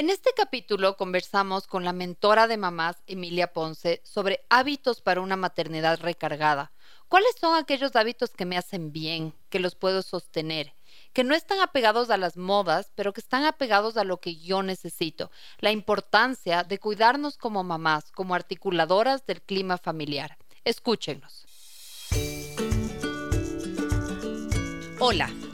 En este capítulo conversamos con la mentora de mamás, Emilia Ponce, sobre hábitos para una maternidad recargada. ¿Cuáles son aquellos hábitos que me hacen bien, que los puedo sostener? que no están apegados a las modas, pero que están apegados a lo que yo necesito. La importancia de cuidarnos como mamás, como articuladoras del clima familiar. Escúchenos. Hola,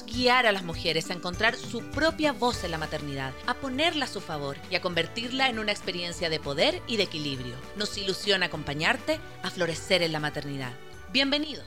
guiar a las mujeres a encontrar su propia voz en la maternidad, a ponerla a su favor y a convertirla en una experiencia de poder y de equilibrio. Nos ilusiona acompañarte a florecer en la maternidad. Bienvenidos.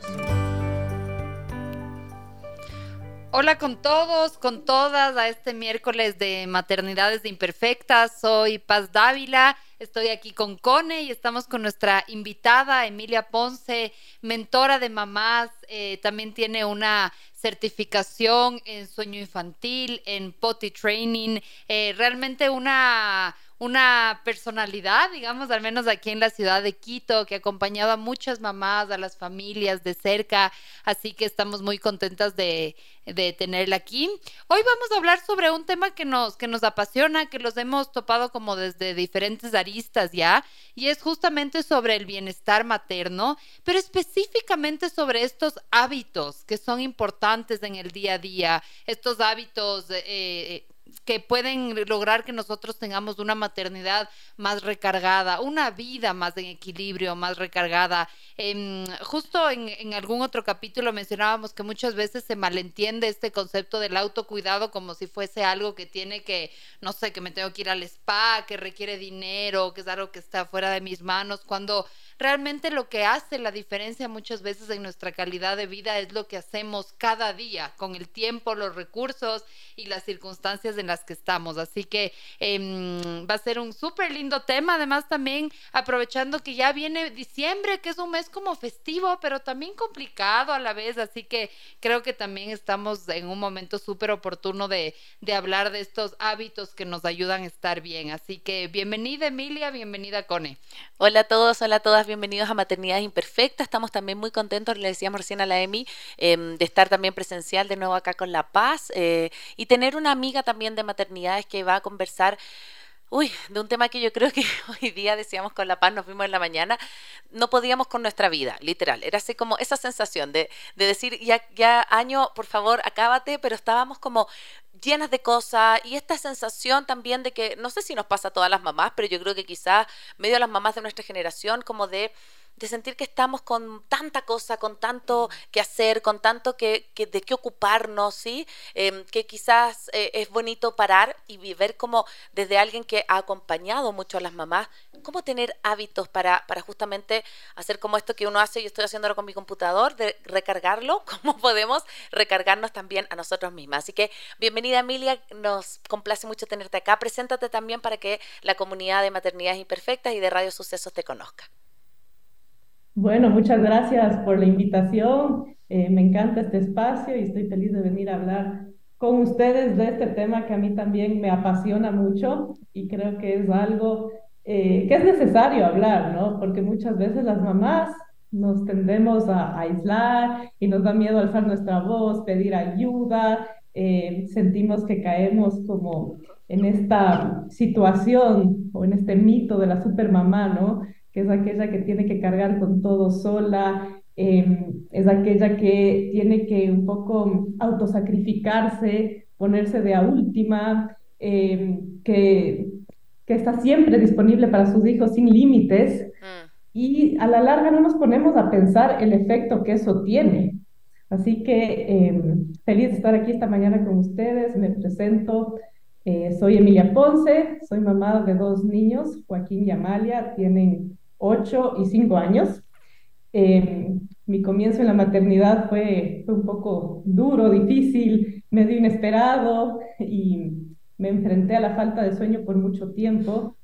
Hola con todos, con todas a este miércoles de Maternidades Imperfectas. Soy Paz Dávila, estoy aquí con Cone y estamos con nuestra invitada Emilia Ponce, mentora de mamás. Eh, también tiene una certificación en sueño infantil, en potty training, eh, realmente una una personalidad, digamos, al menos aquí en la ciudad de Quito, que ha acompañado a muchas mamás, a las familias de cerca, así que estamos muy contentas de, de, tenerla aquí. Hoy vamos a hablar sobre un tema que nos, que nos apasiona, que los hemos topado como desde diferentes aristas ya, y es justamente sobre el bienestar materno, pero específicamente sobre estos hábitos que son importantes en el día a día, estos hábitos... Eh, que pueden lograr que nosotros tengamos una maternidad más recargada, una vida más en equilibrio, más recargada. Em, justo en, en, algún otro capítulo mencionábamos que muchas veces se malentiende este concepto del autocuidado como si fuese algo que tiene que, no sé, que me tengo que ir al spa, que requiere dinero, que es algo que está fuera de mis manos, cuando realmente lo que hace la diferencia muchas veces en nuestra calidad de vida es lo que hacemos cada día, con el tiempo, los recursos y las circunstancias en las que estamos. Así que em, va a ser un súper lindo tema, además también aprovechando que ya viene diciembre, que es un mes como festivo, pero también complicado a la vez, así que creo que también estamos en un momento súper oportuno de, de hablar de estos hábitos que nos ayudan a estar bien. Así que bienvenida Emilia, bienvenida Cone. Hola a todos, hola a todas bienvenidos a Maternidades Imperfectas. Estamos también muy contentos, le decíamos recién a la Emi, em, de estar también presencial de nuevo acá con La Paz eh, y tener una amiga también de maternidades que va a conversar Uy, de un tema que yo creo que hoy día decíamos con La Paz, nos vimos en la mañana, no podíamos con nuestra vida, literal. Era así como esa sensación de, de decir, ya, ya año, por favor, acábate, pero estábamos como llenas de cosas y esta sensación también de que, no sé si nos pasa a todas las mamás, pero yo creo que quizás medio a las mamás de nuestra generación, como de de sentir que estamos con tanta cosa, con tanto que hacer, con tanto que, de qué ocuparnos, ¿sí? Em, que quizás eh, es bonito parar y ver como desde alguien que ha acompañado mucho a las mamás, cómo tener hábitos para, para justamente hacer como esto que uno hace, yo estoy haciéndolo con mi computador, de recargarlo, cómo podemos recargarnos también a nosotros mismas. Así que bienvenida Emilia, nos complace mucho tenerte acá. Preséntate también para que la comunidad de Maternidades Imperfectas y de Radio Sucesos te conozca. Bueno, muchas gracias por la invitación. Eh, me encanta este espacio y estoy feliz de venir a hablar con ustedes de este tema que a mí también me apasiona mucho y creo que es algo eh, que es necesario hablar, ¿no? Porque muchas veces las mamás nos tendemos a, aislar y nos da miedo alzar nuestra voz, pedir ayuda, eh, sentimos que caemos como en esta situación o en este mito de la supermamá, ¿no? Que es aquella que tiene que cargar con todo sola, em, es aquella que tiene que un poco autosacrificarse, ponerse de a última, em, que, que está siempre disponible para sus hijos sin límites. Mm. Y a la larga no nos ponemos a pensar el efecto que eso tiene. Así que em, feliz de estar aquí esta mañana con ustedes. Me presento. Eh, soy Emilia Ponce, soy mamá de dos niños, Joaquín y Amalia, tienen 8 y 5 años. Eh, mi comienzo en la maternidad fue, fue un poco duro, difícil, medio inesperado y me enfrenté a la falta de sueño por mucho tiempo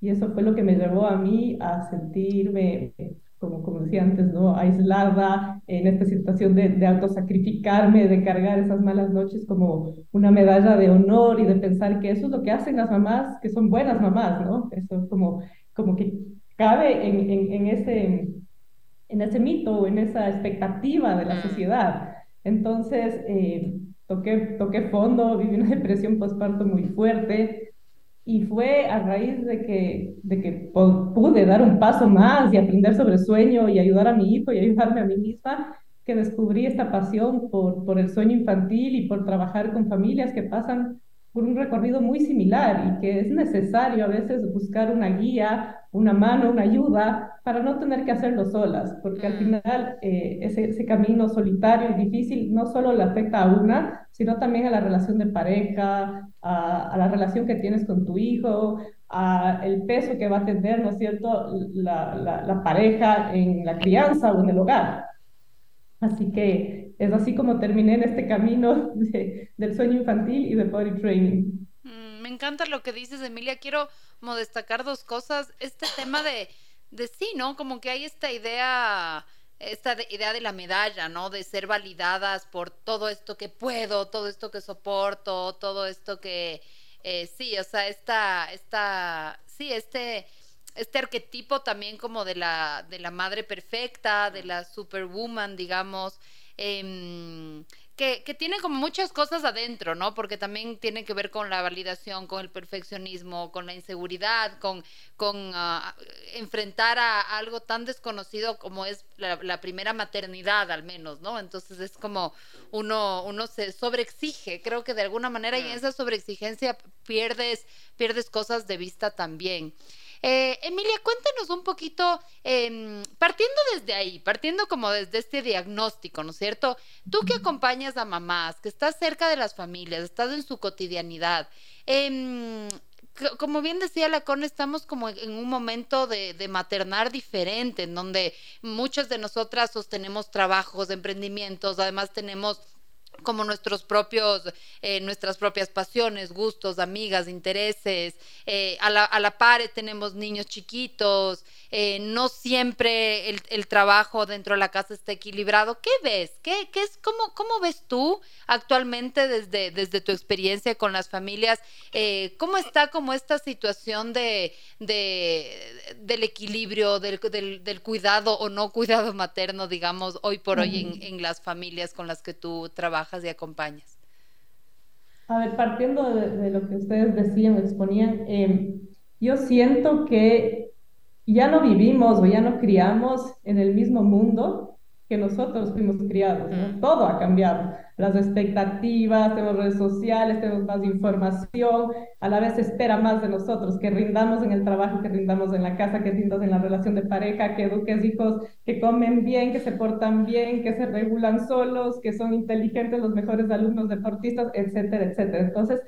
y eso fue lo que me llevó a mí a sentirme, como, como decía antes, ¿no? aislada en esta situación de, de autosacrificarme, de cargar esas malas noches como una medalla de honor y de pensar que eso es lo que hacen las mamás, que son buenas mamás, ¿no? Eso como, como que cabe en, en, en ese, en ese mito, en esa expectativa de la mm. sociedad. Entonces, eh, toqué, toqué fondo, viví una depresión postparto muy fuerte y fue a raíz de que, de que pude dar un paso más y aprender sobre sueño y ayudar a mi hijo y ayudarme a mí misma, que descubrí esta pasión por, por el sueño infantil y por trabajar con familias que pasan por un recorrido muy similar y que es necesario a veces buscar una guía, una mano, una ayuda para no tener que hacerlo solas, porque al mm. final eh, ese, ese, camino solitario y difícil no solo le afecta a una, sino también a la relación de pareja, a, a la relación que tienes con tu hijo, a el peso que va a tener, ¿no es cierto?, la, la, la pareja en la crianza o en el hogar. Así que es así como terminé en este camino del sueño infantil y de body training. Mm, me encanta lo que dices, Emilia. Quiero como destacar dos cosas. Este tema de, sí, ¿no? Como que hay esta idea esta idea de la medalla, ¿no? De ser validadas por todo esto que puedo, todo esto que soporto, todo esto que eh, sí, o sea, esta, esta, sí, este, este arquetipo también como de la, de la madre perfecta, de la superwoman, digamos, Em, que, que, tiene como muchas cosas adentro, ¿no? Porque también tiene que ver con la validación, con el perfeccionismo, con la inseguridad, con, con ah, enfrentar a, algo tan desconocido como es la, primera maternidad, al menos, ¿no? Entonces es como uno, uno se sobreexige, creo que de alguna manera y en esa sobreexigencia pierdes, pierdes cosas de vista también. Eh, Emilia, cuéntanos un poquito, em, partiendo desde ahí, partiendo como desde este diagnóstico, ¿no es cierto? Tú que acompañas a mamás, que estás cerca de las familias, estás en su cotidianidad, em, como bien decía la Con, estamos como en un momento de, de, maternar diferente, en donde muchas de nosotras sostenemos trabajos, emprendimientos, además tenemos como nuestros propios, eh, nuestras propias pasiones, gustos, amigas, intereses. Eh, a, la, a, la, par tenemos niños chiquitos, eh, no siempre el, el, trabajo dentro de la casa está equilibrado. ¿Qué ves? ¿Qué, qué es, cómo, ¿Cómo ves tú actualmente desde, desde tu experiencia con las familias? ¿Cómo está como esta situación de, de del equilibrio, del, del, del, cuidado o no cuidado materno, digamos, hoy por hoy en, en las familias con las que tú trabajas? Y acompañas? A ver, partiendo de, lo que ustedes decían, exponían, eh, yo siento que ya no vivimos o ya no criamos en el mismo mundo que nosotros fuimos criados, ¿no? Todo ha cambiado. Las expectativas, tenemos redes sociales, tenemos más información, a la vez espera más de nosotros, que rindamos en el trabajo, que rindamos en la casa, que rindas en la relación de pareja, que eduques hijos que comen bien, que se portan bien, que se regulan solos, que son inteligentes, los mejores alumnos deportistas, etcétera, etcétera. Entonces,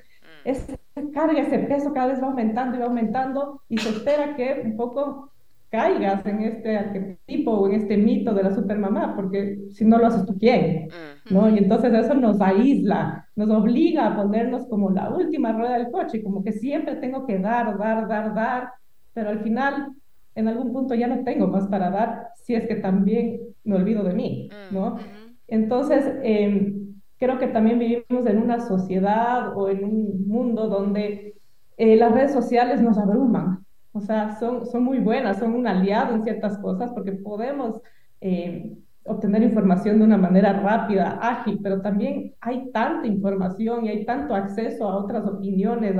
esa carga, ese peso cada vez va aumentando y va aumentando y se espera que un poco caigas en este arquetipo o en este mito de la supermamá, porque si no lo haces tú, ¿quién? ¿No? Y entonces eso nos aísla, nos obliga a ponernos como la última rueda del coche, como que siempre tengo que dar, dar, dar, dar, pero al final, en algún punto ya no tengo más para dar, si es que también me olvido de mí, ¿no? Entonces, em, creo que también vivimos en una sociedad o en un mundo donde eh, las redes sociales nos abruman, o sea, son, son muy buenas, son un aliado en ciertas cosas porque podemos eh, obtener información de una manera rápida, ágil, pero también hay tanta información y hay tanto acceso a otras opiniones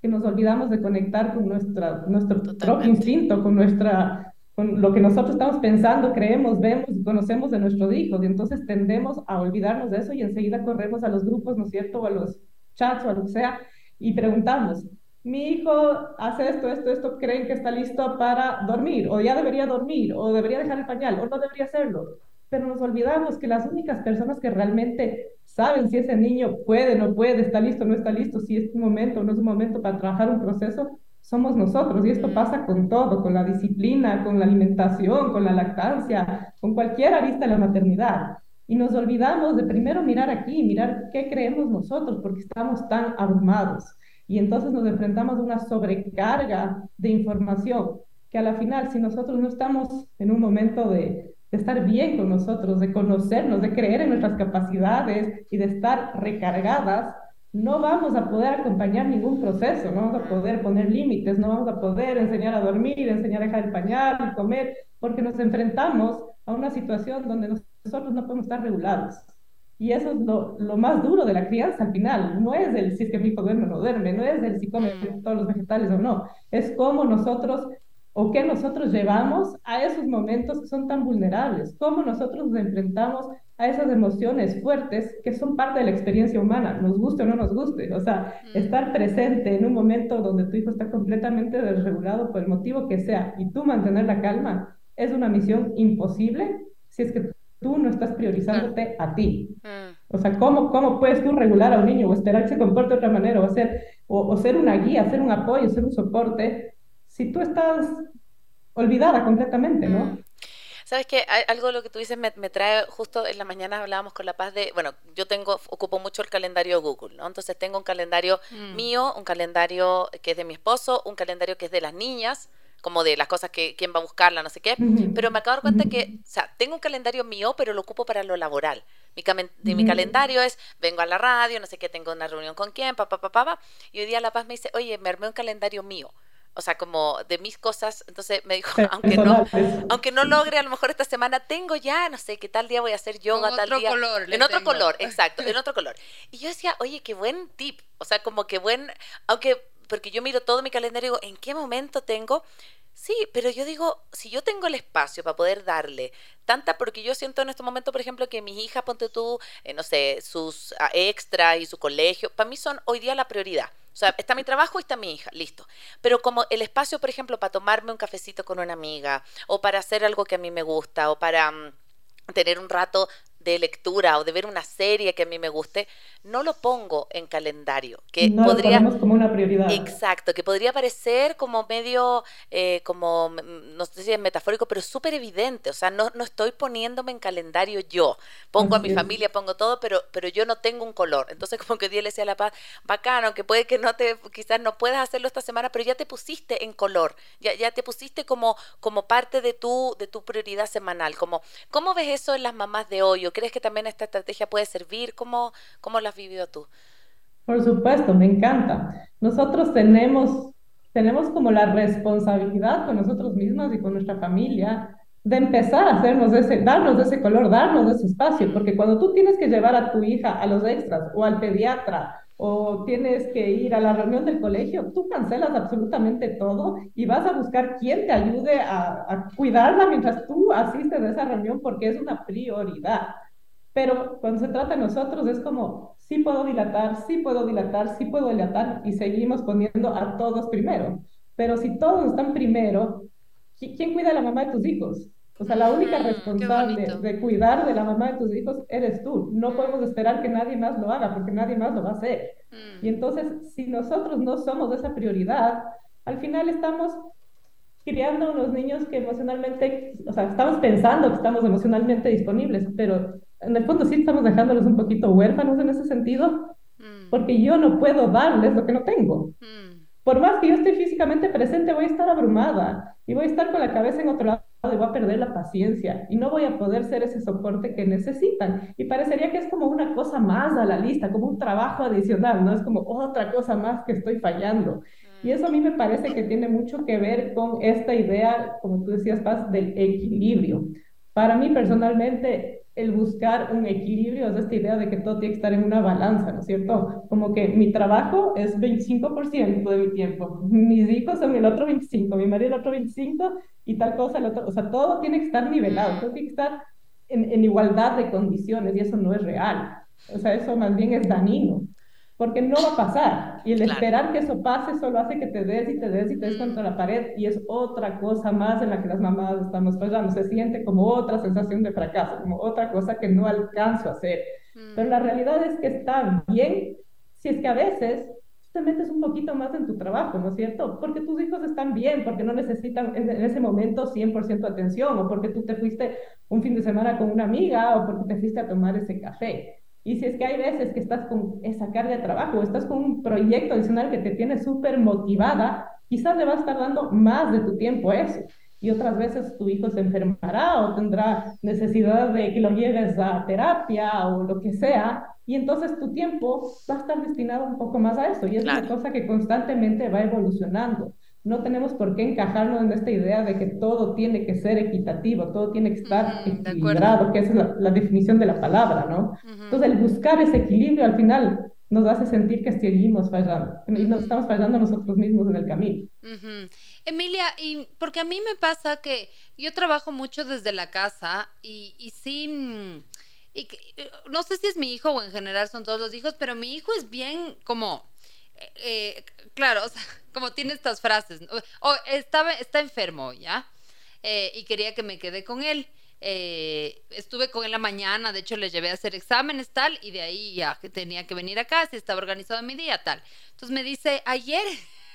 que nos olvidamos de conectar con nuestra, nuestro propio instinto, con, nuestra, con lo que nosotros estamos pensando, creemos, vemos y conocemos de nuestros hijos. Y entonces tendemos a olvidarnos de eso y enseguida corremos a los grupos, ¿no es cierto?, o a los chats o a lo que sea, y preguntamos, mi hijo hace esto, esto, esto, creen que está listo para dormir, o ya debería dormir, o debería dejar el pañal, o no debería hacerlo. Pero nos olvidamos que las únicas personas que realmente saben si ese niño puede, no puede, está listo, no está listo, si es un momento o no es un momento para trabajar un proceso, somos nosotros. Y esto pasa con todo, con la disciplina, con la alimentación, con la lactancia, con cualquier arista de la maternidad. Y nos olvidamos de primero mirar aquí, mirar qué creemos nosotros, porque estamos tan abrumados. Y entonces nos enfrentamos a una sobrecarga de información que a la final, si nosotros no estamos en un momento de, de estar bien con nosotros, de conocernos, de creer en nuestras capacidades y de estar recargadas, no vamos a poder acompañar ningún proceso, no vamos a poder poner límites, no vamos a poder enseñar a dormir, enseñar a dejar el pañal, comer, porque nos enfrentamos a una situación donde nosotros no podemos estar regulados. Y eso es lo, lo, más duro de la crianza al final. No es el si es que mi hijo duerme o no duerme, no es el si come mm. todos los vegetales o no. Es cómo nosotros o qué nosotros llevamos a esos momentos que son tan vulnerables, cómo nosotros nos enfrentamos a esas emociones fuertes que son parte de la experiencia humana, nos guste o no nos guste. O sea, mm. estar presente en un momento donde tu hijo está completamente desregulado por el motivo que sea y tú mantener la calma es una misión imposible si es que tú no estás priorizándote a ti. Mm. O sea, ¿cómo, ¿cómo puedes tú regular a un niño o esperar que se comporte de otra manera o, hacer, o, o ser una guía, ser un apoyo, ser un soporte si tú estás olvidada completamente, ¿no? Mm. Sabes que algo de lo que tú dices me, trae, justo en la mañana hablábamos con La Paz de, bueno, yo tengo, ocupo mucho el calendario Google, ¿no? Entonces tengo un calendario mm. mío, un calendario que es de mi esposo, un calendario que es de las niñas, como de las cosas que quién va a buscarla, no sé qué, pero me acabo de dar cuenta que, o sea, tengo un calendario mío, pero lo ocupo para lo laboral. Mi, de mi calendario es, vengo a la radio, no sé qué, tengo una reunión con quién, papá, papá, papá, y hoy día La Paz me dice, oye, me armé un calendario mío o sea, como de mis cosas. Entonces me dijo, aunque no, aunque no logre a lo mejor esta semana, tengo ya, no sé, qué tal día voy a hacer yoga, tal otro Color, en otro color, exacto, en otro color. Y yo decía, oye, qué buen tip. O sea, como que buen, aunque, porque yo miro todo mi calendario y digo, ¿en qué momento tengo? Sí, pero yo digo, si yo tengo el espacio para poder darle tanta, porque yo siento en este momento, por ejemplo, que mis hijas, ponte tú, eh, no sé, sus ah, extras y su colegio, para mí son hoy día la prioridad. O sea, está mi trabajo y está mi hija, listo. Pero como el espacio, por ejemplo, para tomarme un cafecito con una amiga, o para hacer algo que a mí me gusta, o para mm, tener un rato de lectura o de ver una serie que a mí me guste, no lo pongo en calendario. Que no podría, lo como una prioridad. Exacto, que podría parecer como medio, eh, como, mm, no sé si es metafórico, pero súper evidente. O sea, no, no estoy poniéndome en calendario yo. Pongo a mi familia, pongo todo, pero, pero yo no tengo un color. Entonces, como que Dios le decía a la paz, bacano, que puede que no te, quizás no puedas hacerlo esta semana, pero ya te pusiste en color, ya, ya te pusiste como, como parte de tu, de tu prioridad semanal. Como, ¿Cómo ves eso en las mamás de hoy? Crees que también esta estrategia puede servir? ¿Cómo, cómo la has vivido tú? Por supuesto, me encanta. Nosotros tenemos, tenemos como la responsabilidad con nosotros mismos y con nuestra familia de empezar a hacernos ese, darnos ese color, darnos ese espacio, porque cuando tú tienes que llevar a tu hija a los extras o al pediatra o tienes que ir a la reunión del colegio, tú cancelas absolutamente todo y vas a buscar quién te ayude a, a cuidarla mientras tú asistes a esa reunión porque es una prioridad. Pero cuando se trata de nosotros es como, sí puedo dilatar, sí puedo dilatar, sí puedo dilatar y seguimos poniendo a todos primero. Pero si todos están primero, ¿quién cuida a la mamá de tus hijos? O sea, la única mm, responsable de cuidar de la mamá de tus hijos eres tú. No podemos esperar que nadie más lo haga porque nadie más lo va a hacer. Mm. Y entonces, si nosotros no somos esa prioridad, al final estamos criando unos niños que emocionalmente, o sea, estamos pensando que estamos emocionalmente disponibles, pero en el fondo sí estamos dejándolos un poquito huérfanos en ese sentido, mm. porque yo no puedo darles lo que no tengo. Mm. Por más que yo esté físicamente presente, voy a estar abrumada y voy a estar con la cabeza en otro lado y voy a perder la paciencia y no voy a poder ser ese soporte que necesitan. Y parecería que es como una cosa más a la lista, como un trabajo adicional, ¿no? Es como otra cosa más que estoy fallando. Y eso a mí me parece que tiene mucho que ver con esta idea, como tú decías, Paz, del equilibrio. Para mí personalmente, el buscar un equilibrio, es esta idea de que todo tiene que estar en una balanza, ¿no es cierto? Como que mi trabajo es 25% de mi tiempo, mis hijos son el otro 25%, mi marido el otro 25% y tal cosa el otro, o sea, todo tiene que estar nivelado, todo tiene que estar en, en igualdad de condiciones y eso no es real, o sea, eso más bien es dañino porque no va a pasar. Y el esperar que eso pase solo hace que te des y te des y te des contra la pared y es otra cosa más en la que las mamás estamos fallando. Se siente como otra sensación de fracaso, como otra cosa que no alcanzo a hacer. Pero la realidad es que está bien si es que a veces te metes un poquito más en tu trabajo, ¿no es cierto? Porque tus hijos están bien, porque no necesitan en ese momento 100% atención, o porque tú te fuiste un fin de semana con una amiga, o porque te fuiste a tomar ese café. Y si es que hay veces que estás con esa carga de trabajo, estás con un proyecto adicional que te tiene súper motivada, quizás le vas a estar dando más de tu tiempo a eso. Y otras veces tu hijo se enfermará o tendrá necesidad de que lo lleves a terapia o lo que sea. Y entonces tu tiempo va a estar destinado un poco más a eso. Y es una cosa que constantemente va evolucionando no tenemos por qué encajarnos en esta idea de que todo tiene que ser equitativo, todo tiene que estar equilibrado, que es la, definición de la palabra, ¿no? Entonces, el buscar ese equilibrio al final nos hace sentir que seguimos fallando y nos estamos fallando nosotros mismos en el camino. Emilia, y porque a mí me pasa que yo trabajo mucho desde la casa y, y sí, y eh, no sé si es mi hijo o en general son todos los hijos, pero mi hijo es bien como eh, claro, o sea, como tiene estas frases, o estaba, está enfermo, ¿ya? Eh, y quería que me quede con él. Eh, estuve con él la mañana, de hecho le llevé a hacer exámenes, tal, y de ahí ya tenía que venir a casa, estaba organizado mi día, tal. Entonces me dice, ayer,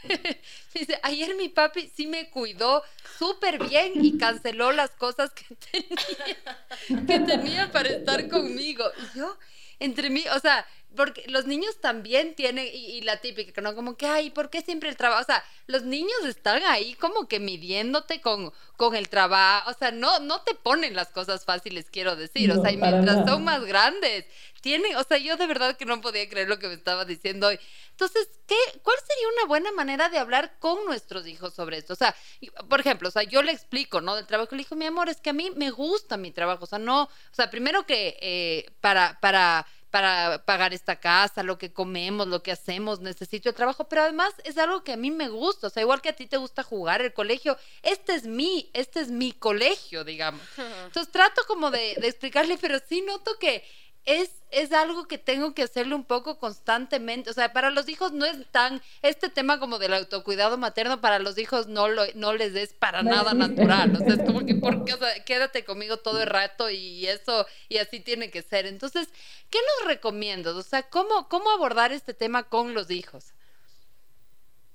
ayer mi papi sí me cuidó súper bien y canceló las cosas que tenía, que tenía para estar conmigo. Y yo, entre mí, o sea, porque los niños también tienen, y, la típica, ¿no? Como que, ay, ¿por qué siempre el trabajo? O sea, los niños están ahí como que midiéndote con, con el trabajo, o sea, no, no te ponen las cosas fáciles, quiero decir, o sea, y mientras son más grandes, tienen, o sea, yo de verdad que no podía creer lo que me estaba diciendo hoy. Entonces, ¿qué, ¿cuál sería una buena manera de hablar con nuestros hijos sobre esto? O sea, por ejemplo, o sea, yo le explico, ¿no? Del trabajo, le digo, mi amor, es que a mí me gusta mi trabajo, o sea, no, o sea, primero que eh, para, para para pagar esta casa, lo que comemos, lo que hacemos, necesito el trabajo, pero además es algo que a mí me gusta, o sea, igual que a ti te gusta jugar el colegio, este es mi, este es mi colegio, digamos. Entonces trato como de, de explicarle, pero sí noto que es, es algo que tengo que hacerlo un poco constantemente. O sea, para los hijos no es tan, este tema como del autocuidado materno, para los hijos no, lo, no les es para nada natural. O sea, es como que, porque, o sea, quédate conmigo todo el rato y eso, y así tiene que ser. Entonces, ¿qué nos recomiendas? O sea, ¿cómo, cómo abordar este tema con los hijos?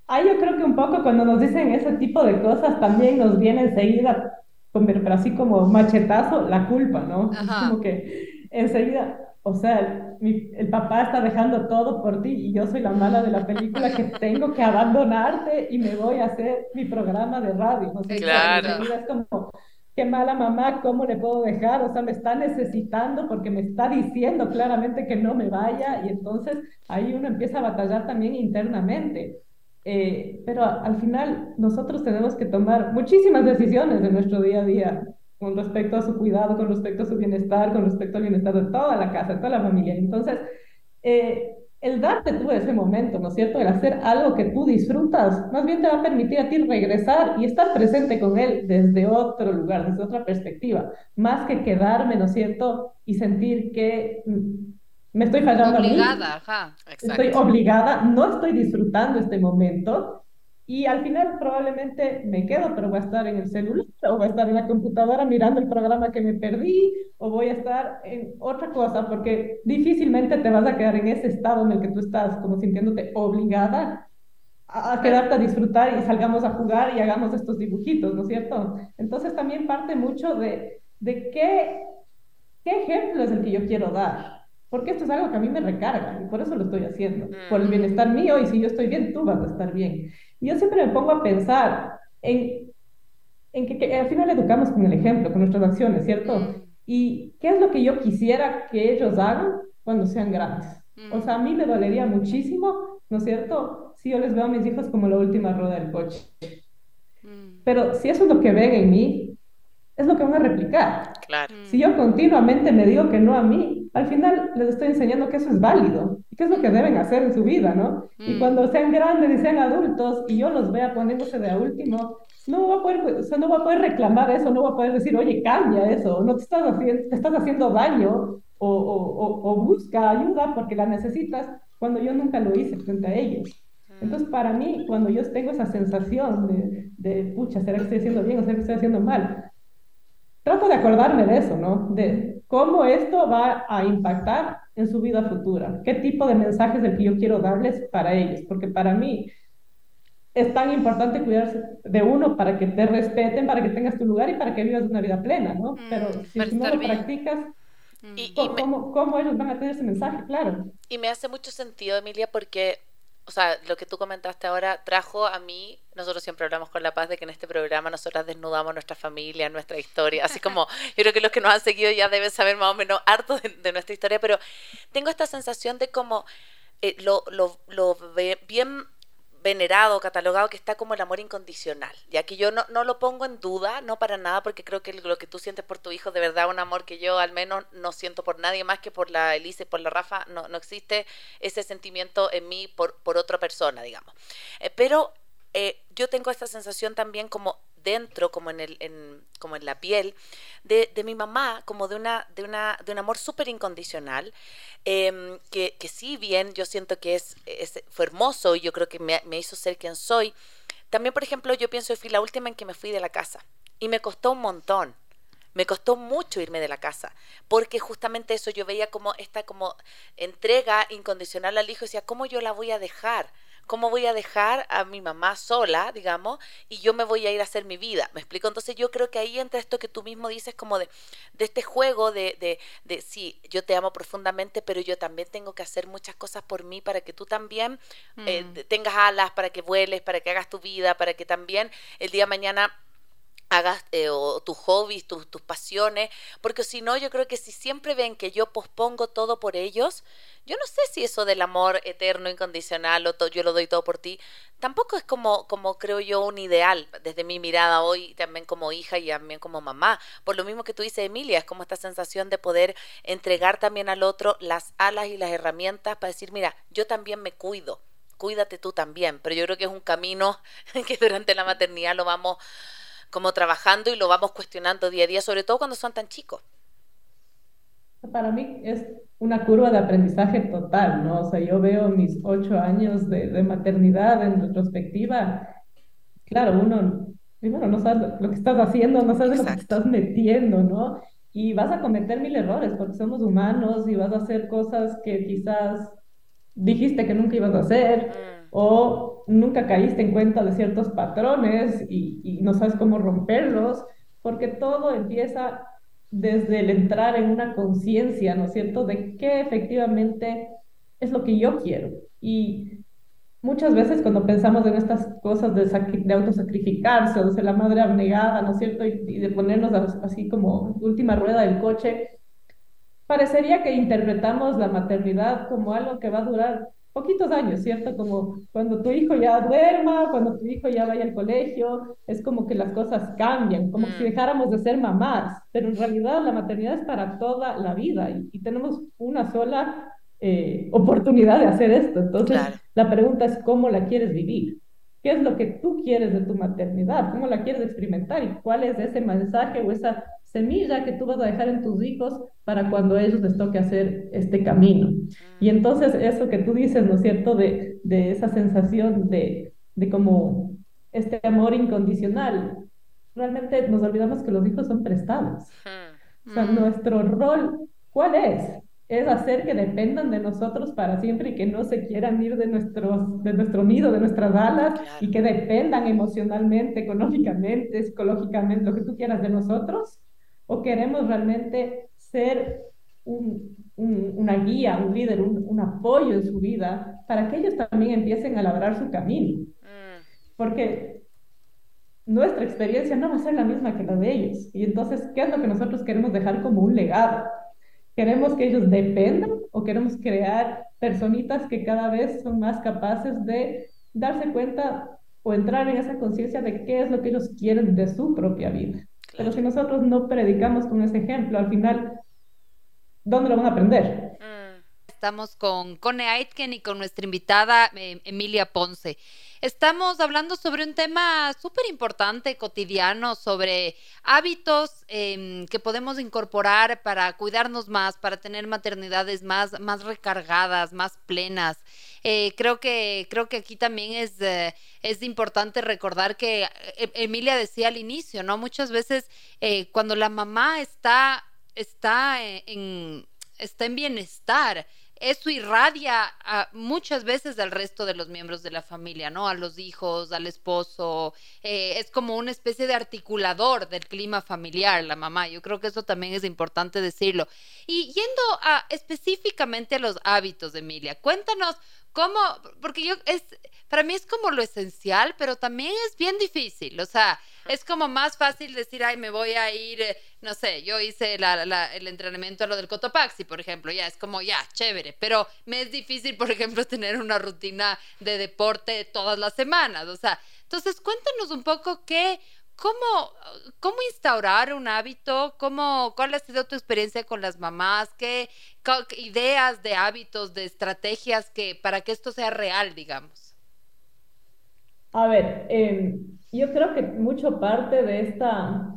Ah, yo creo que un poco cuando nos dicen ese tipo de cosas también nos viene enseguida, pero así como machetazo, la culpa, ¿no? Es como que enseguida, o sea, el papá está dejando todo por ti y yo soy la mala de la película que tengo que abandonarte y me voy a hacer mi programa de radio. ¿no? claro. es como, qué mala mamá, ¿cómo le puedo dejar? O sea, me está necesitando porque me está diciendo claramente que no me vaya y entonces ahí uno empieza a batallar también internamente. Eh, pero al final nosotros tenemos que tomar muchísimas decisiones en nuestro día a día con respecto a su cuidado, con respecto a su bienestar, con respecto al bienestar de toda la casa, de toda la familia. Entonces, eh, el darte tú ese momento, ¿no es cierto? El hacer algo que tú disfrutas, más bien te va a permitir a ti regresar y estar presente con él desde otro lugar, desde otra perspectiva, más que quedarme, ¿no es cierto? Y sentir que mm, me estoy fallando obligada, ajá. Estoy obligada, no estoy disfrutando este momento y al final probablemente me quedo, pero voy a estar en el celular o voy a estar en la computadora mirando el programa que me perdí o voy a estar en otra cosa porque difícilmente te vas a quedar en ese estado en el que tú estás como sintiéndote obligada a quedarte a disfrutar y salgamos a jugar y hagamos estos dibujitos, ¿no es cierto? Entonces también parte mucho de, de qué, qué ejemplo es el que yo quiero dar. Porque esto es algo que a mí me recarga y por eso lo estoy haciendo, por el bienestar mío y si yo estoy bien, tú vas a estar bien yo siempre me pongo a pensar en, en que, al final educamos con el ejemplo, con nuestras acciones, ¿cierto? Y qué es lo que yo quisiera que ellos hagan cuando sean grandes. O sea, a mí me dolería muchísimo, ¿no es cierto? Si yo les veo a mis hijos como la última rueda del coche. Mm. Pero si eso es lo que ven en mí, es lo que van a replicar. Claro. Si yo continuamente me digo que no a mí, al final les estoy enseñando que eso es válido y que es lo que deben hacer en su vida, ¿no? Y mm. cuando sean grandes y sean adultos y yo los vea poniéndose de último, no voy a poder, o sea, no voy a poder reclamar eso, no voy a poder decir, oye, cambia eso, no te estás haciendo, te estás haciendo daño o, o, o, busca ayuda porque la necesitas cuando yo nunca lo hice frente a ellos. Mm. Entonces, para mí, cuando yo tengo esa sensación de, de pucha, ¿será que estoy haciendo bien o será que estoy haciendo mal? Trato de acordarme de eso, ¿no? De cómo esto va a impactar en su vida futura, qué tipo de mensajes del que yo quiero darles para ellos, porque para mí es tan importante cuidarse de uno para que te respeten, para que tengas tu lugar y para que vivas una vida plena, ¿no? Mm, Pero si no lo practicas, Y, ¿Cómo, ¿Cómo ellos van a tener ese mensaje? Claro. Y me hace mucho sentido, Emilia, porque o sea, lo que tú comentaste ahora trajo a mí, nosotros siempre hablamos con La Paz de que en este programa nosotras desnudamos nuestra familia, nuestra historia, así como yo creo que los que nos han seguido ya deben saber más o menos harto de, nuestra historia, pero tengo esta sensación de como eh, lo, lo, lo bien venerado, catalogado, que está como el amor incondicional, ya que yo no, no, lo pongo en duda, no para nada, porque creo que lo que tú sientes por tu hijo de verdad un amor que yo al menos no siento por nadie más que por la Elise por la Rafa, no, no existe ese sentimiento en mí por, por otra persona, digamos. Eh, pero eh, yo tengo esta sensación también como dentro, como en, el, como en la piel, de, mi mamá, como de, una, de, una, de un amor súper incondicional, em, que, que sí bien yo siento que es, fue hermoso y yo creo que me, me, hizo ser quien soy. También, por ejemplo, yo pienso que fui la última en que me fui de la casa y me costó un montón. Me costó mucho irme de la casa, porque justamente eso yo veía como esta como entrega incondicional al hijo decía, ¿cómo yo la voy a dejar? ¿Cómo voy a dejar a mi mamá sola, digamos, y yo me voy a ir a hacer mi vida? ¿Me explico? Entonces yo creo que ahí entra esto que tú mismo dices como de, de este juego de, de, de, sí, yo te amo profundamente, pero yo también tengo que hacer muchas cosas por mí para que tú también eh, mm. tengas alas, para que vueles, para que hagas tu vida, para que también el día de mañana hagas eh, o tus hobbies, tus, tus pasiones, porque si no, yo creo que si siempre ven que yo pospongo todo por ellos, yo no sé si eso del amor eterno, incondicional, o yo lo doy todo por ti, tampoco es como, como creo yo un ideal desde mi mirada hoy, también como hija y también como mamá. Por lo mismo que tú dices, Emilia, es como esta sensación de poder entregar también al otro las alas y las herramientas para decir, mira, yo también me cuido cuídate tú también, pero yo creo que es un camino que durante la maternidad lo vamos como trabajando y lo vamos cuestionando día a día, sobre todo cuando son tan chicos. Para mí es una curva de aprendizaje total, ¿no? O sea, yo veo mis ocho años de, de maternidad en retrospectiva. Claro, uno primero no sabes lo que estás haciendo, no sabes lo que estás metiendo, ¿no? Y vas a cometer mil errores porque somos humanos y vas a hacer cosas que quizás dijiste que nunca ibas a hacer. O nunca caíste en cuenta de ciertos patrones y, no sabes cómo romperlos, porque todo empieza desde el entrar en una conciencia, ¿no es cierto?, de qué efectivamente es lo que yo quiero. Y muchas veces cuando pensamos en estas cosas de, de autosacrificarse o de ser la madre abnegada, ¿no es cierto?, y de ponernos así como última rueda del coche, parecería que interpretamos la maternidad como algo que va a durar poquitos años, ¿cierto? Como cuando tu hijo ya duerma, cuando tu hijo ya vaya al colegio, es como que las cosas cambian, como si mm. dejáramos de ser mamás, pero en realidad la maternidad es para toda la vida y, tenemos una sola eh, oportunidad de hacer esto. Entonces, la pregunta es cómo la quieres vivir. ¿Qué es lo que tú quieres de tu maternidad? ¿Cómo la quieres experimentar? ¿Y cuál es ese mensaje o esa semilla que tú vas a dejar en tus hijos para cuando a ellos les toque hacer este camino. Y entonces eso que tú dices, ¿no es cierto?, de, de esa sensación de, de como este amor incondicional, realmente nos olvidamos que los hijos son prestados. O sea, nuestro rol, ¿cuál es? Es hacer que dependan de nosotros para siempre y que no se quieran ir de, nuestros, de nuestro nido, de nuestras alas, y que dependan emocionalmente, económicamente, psicológicamente, lo que tú quieras de nosotros ¿O queremos realmente ser un, una guía, un líder, un, apoyo en su vida para que ellos también empiecen a labrar su camino? Mm. Porque nuestra experiencia no va a ser la misma que la de ellos. Y entonces, ¿qué es lo que nosotros queremos dejar como un legado? ¿Queremos que ellos dependan o queremos crear personitas que cada vez son más capaces de darse cuenta o entrar en esa conciencia de qué es lo que ellos quieren de su propia vida? Pero si nosotros no predicamos con ese ejemplo, al final, ¿dónde lo van a aprender? Mm. Estamos con Cone Aitken y con nuestra invitada eh, Emilia Ponce. Estamos hablando sobre un tema súper importante, cotidiano, sobre hábitos em, que podemos incorporar para cuidarnos más, para tener maternidades más, más recargadas, más plenas. Eh, creo, que, creo que aquí también es, eh, es importante recordar que eh, Emilia decía al inicio, ¿no? Muchas veces cuando la mamá está, está, en, está en bienestar, eso irradia muchas veces al resto de los miembros de la familia, ¿no? A los hijos, al esposo. Eh, es como una especie de articulador del clima familiar, la mamá. Yo creo que eso también es importante decirlo. Y yendo específicamente a los hábitos Emilia, cuéntanos cómo, porque yo es, para mí es como lo esencial, pero también es bien difícil. O sea, es como más fácil decir, ay, me voy a ir, eh, no sé, yo hice el entrenamiento a lo del Cotopaxi, por ejemplo, ya es como, ya, chévere, pero me es difícil, por ejemplo, tener una rutina de deporte todas las semanas, o sea, entonces cuéntanos un poco qué, ¿Cómo, ¿Cómo instaurar un hábito? ¿Cómo, ¿Cuál ha sido tu experiencia con las mamás? ¿Qué, ideas de hábitos, de estrategias que, para que esto sea real, digamos? A ver, eh, yo creo que mucho parte de esta,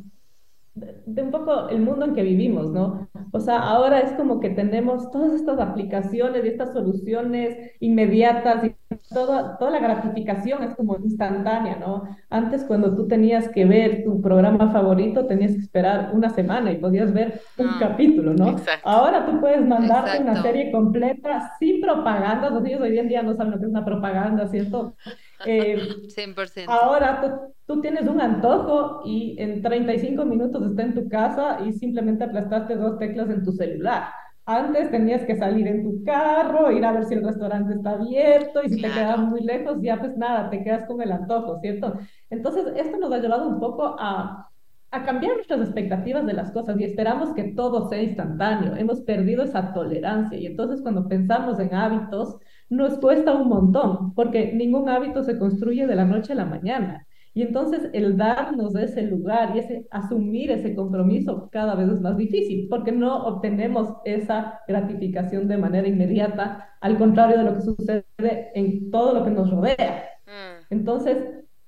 de un poco el mundo en que vivimos, ¿no? O sea, ahora es como que tenemos todas estas aplicaciones y estas soluciones inmediatas y toda, toda la gratificación es como instantánea, ¿no? Antes cuando tú tenías que ver tu programa favorito tenías que esperar una semana y podías ver un ah, capítulo, ¿no? Ahora tú puedes mandarte una serie completa sin propaganda, los niños hoy en día no saben lo que es una propaganda, ¿cierto? 100%. Eh, ahora tú, tú, tienes un antojo y en 35 minutos está en tu casa y simplemente aplastaste dos teclas en tu celular. Antes tenías que salir en tu carro, ir a ver si el restaurante está abierto y si te quedabas muy lejos, ya pues nada, te quedas con el antojo, ¿cierto? Entonces, esto nos ha llevado un poco a, a cambiar nuestras expectativas de las cosas y esperamos que todo sea instantáneo. Hemos perdido esa tolerancia y entonces cuando pensamos en hábitos, nos cuesta un montón, porque ningún hábito se construye de la noche a la mañana. Y entonces el darnos ese lugar y ese asumir ese compromiso cada vez es más difícil, porque no obtenemos esa gratificación de manera inmediata, al contrario de lo que sucede en todo lo que nos rodea. Mm. Entonces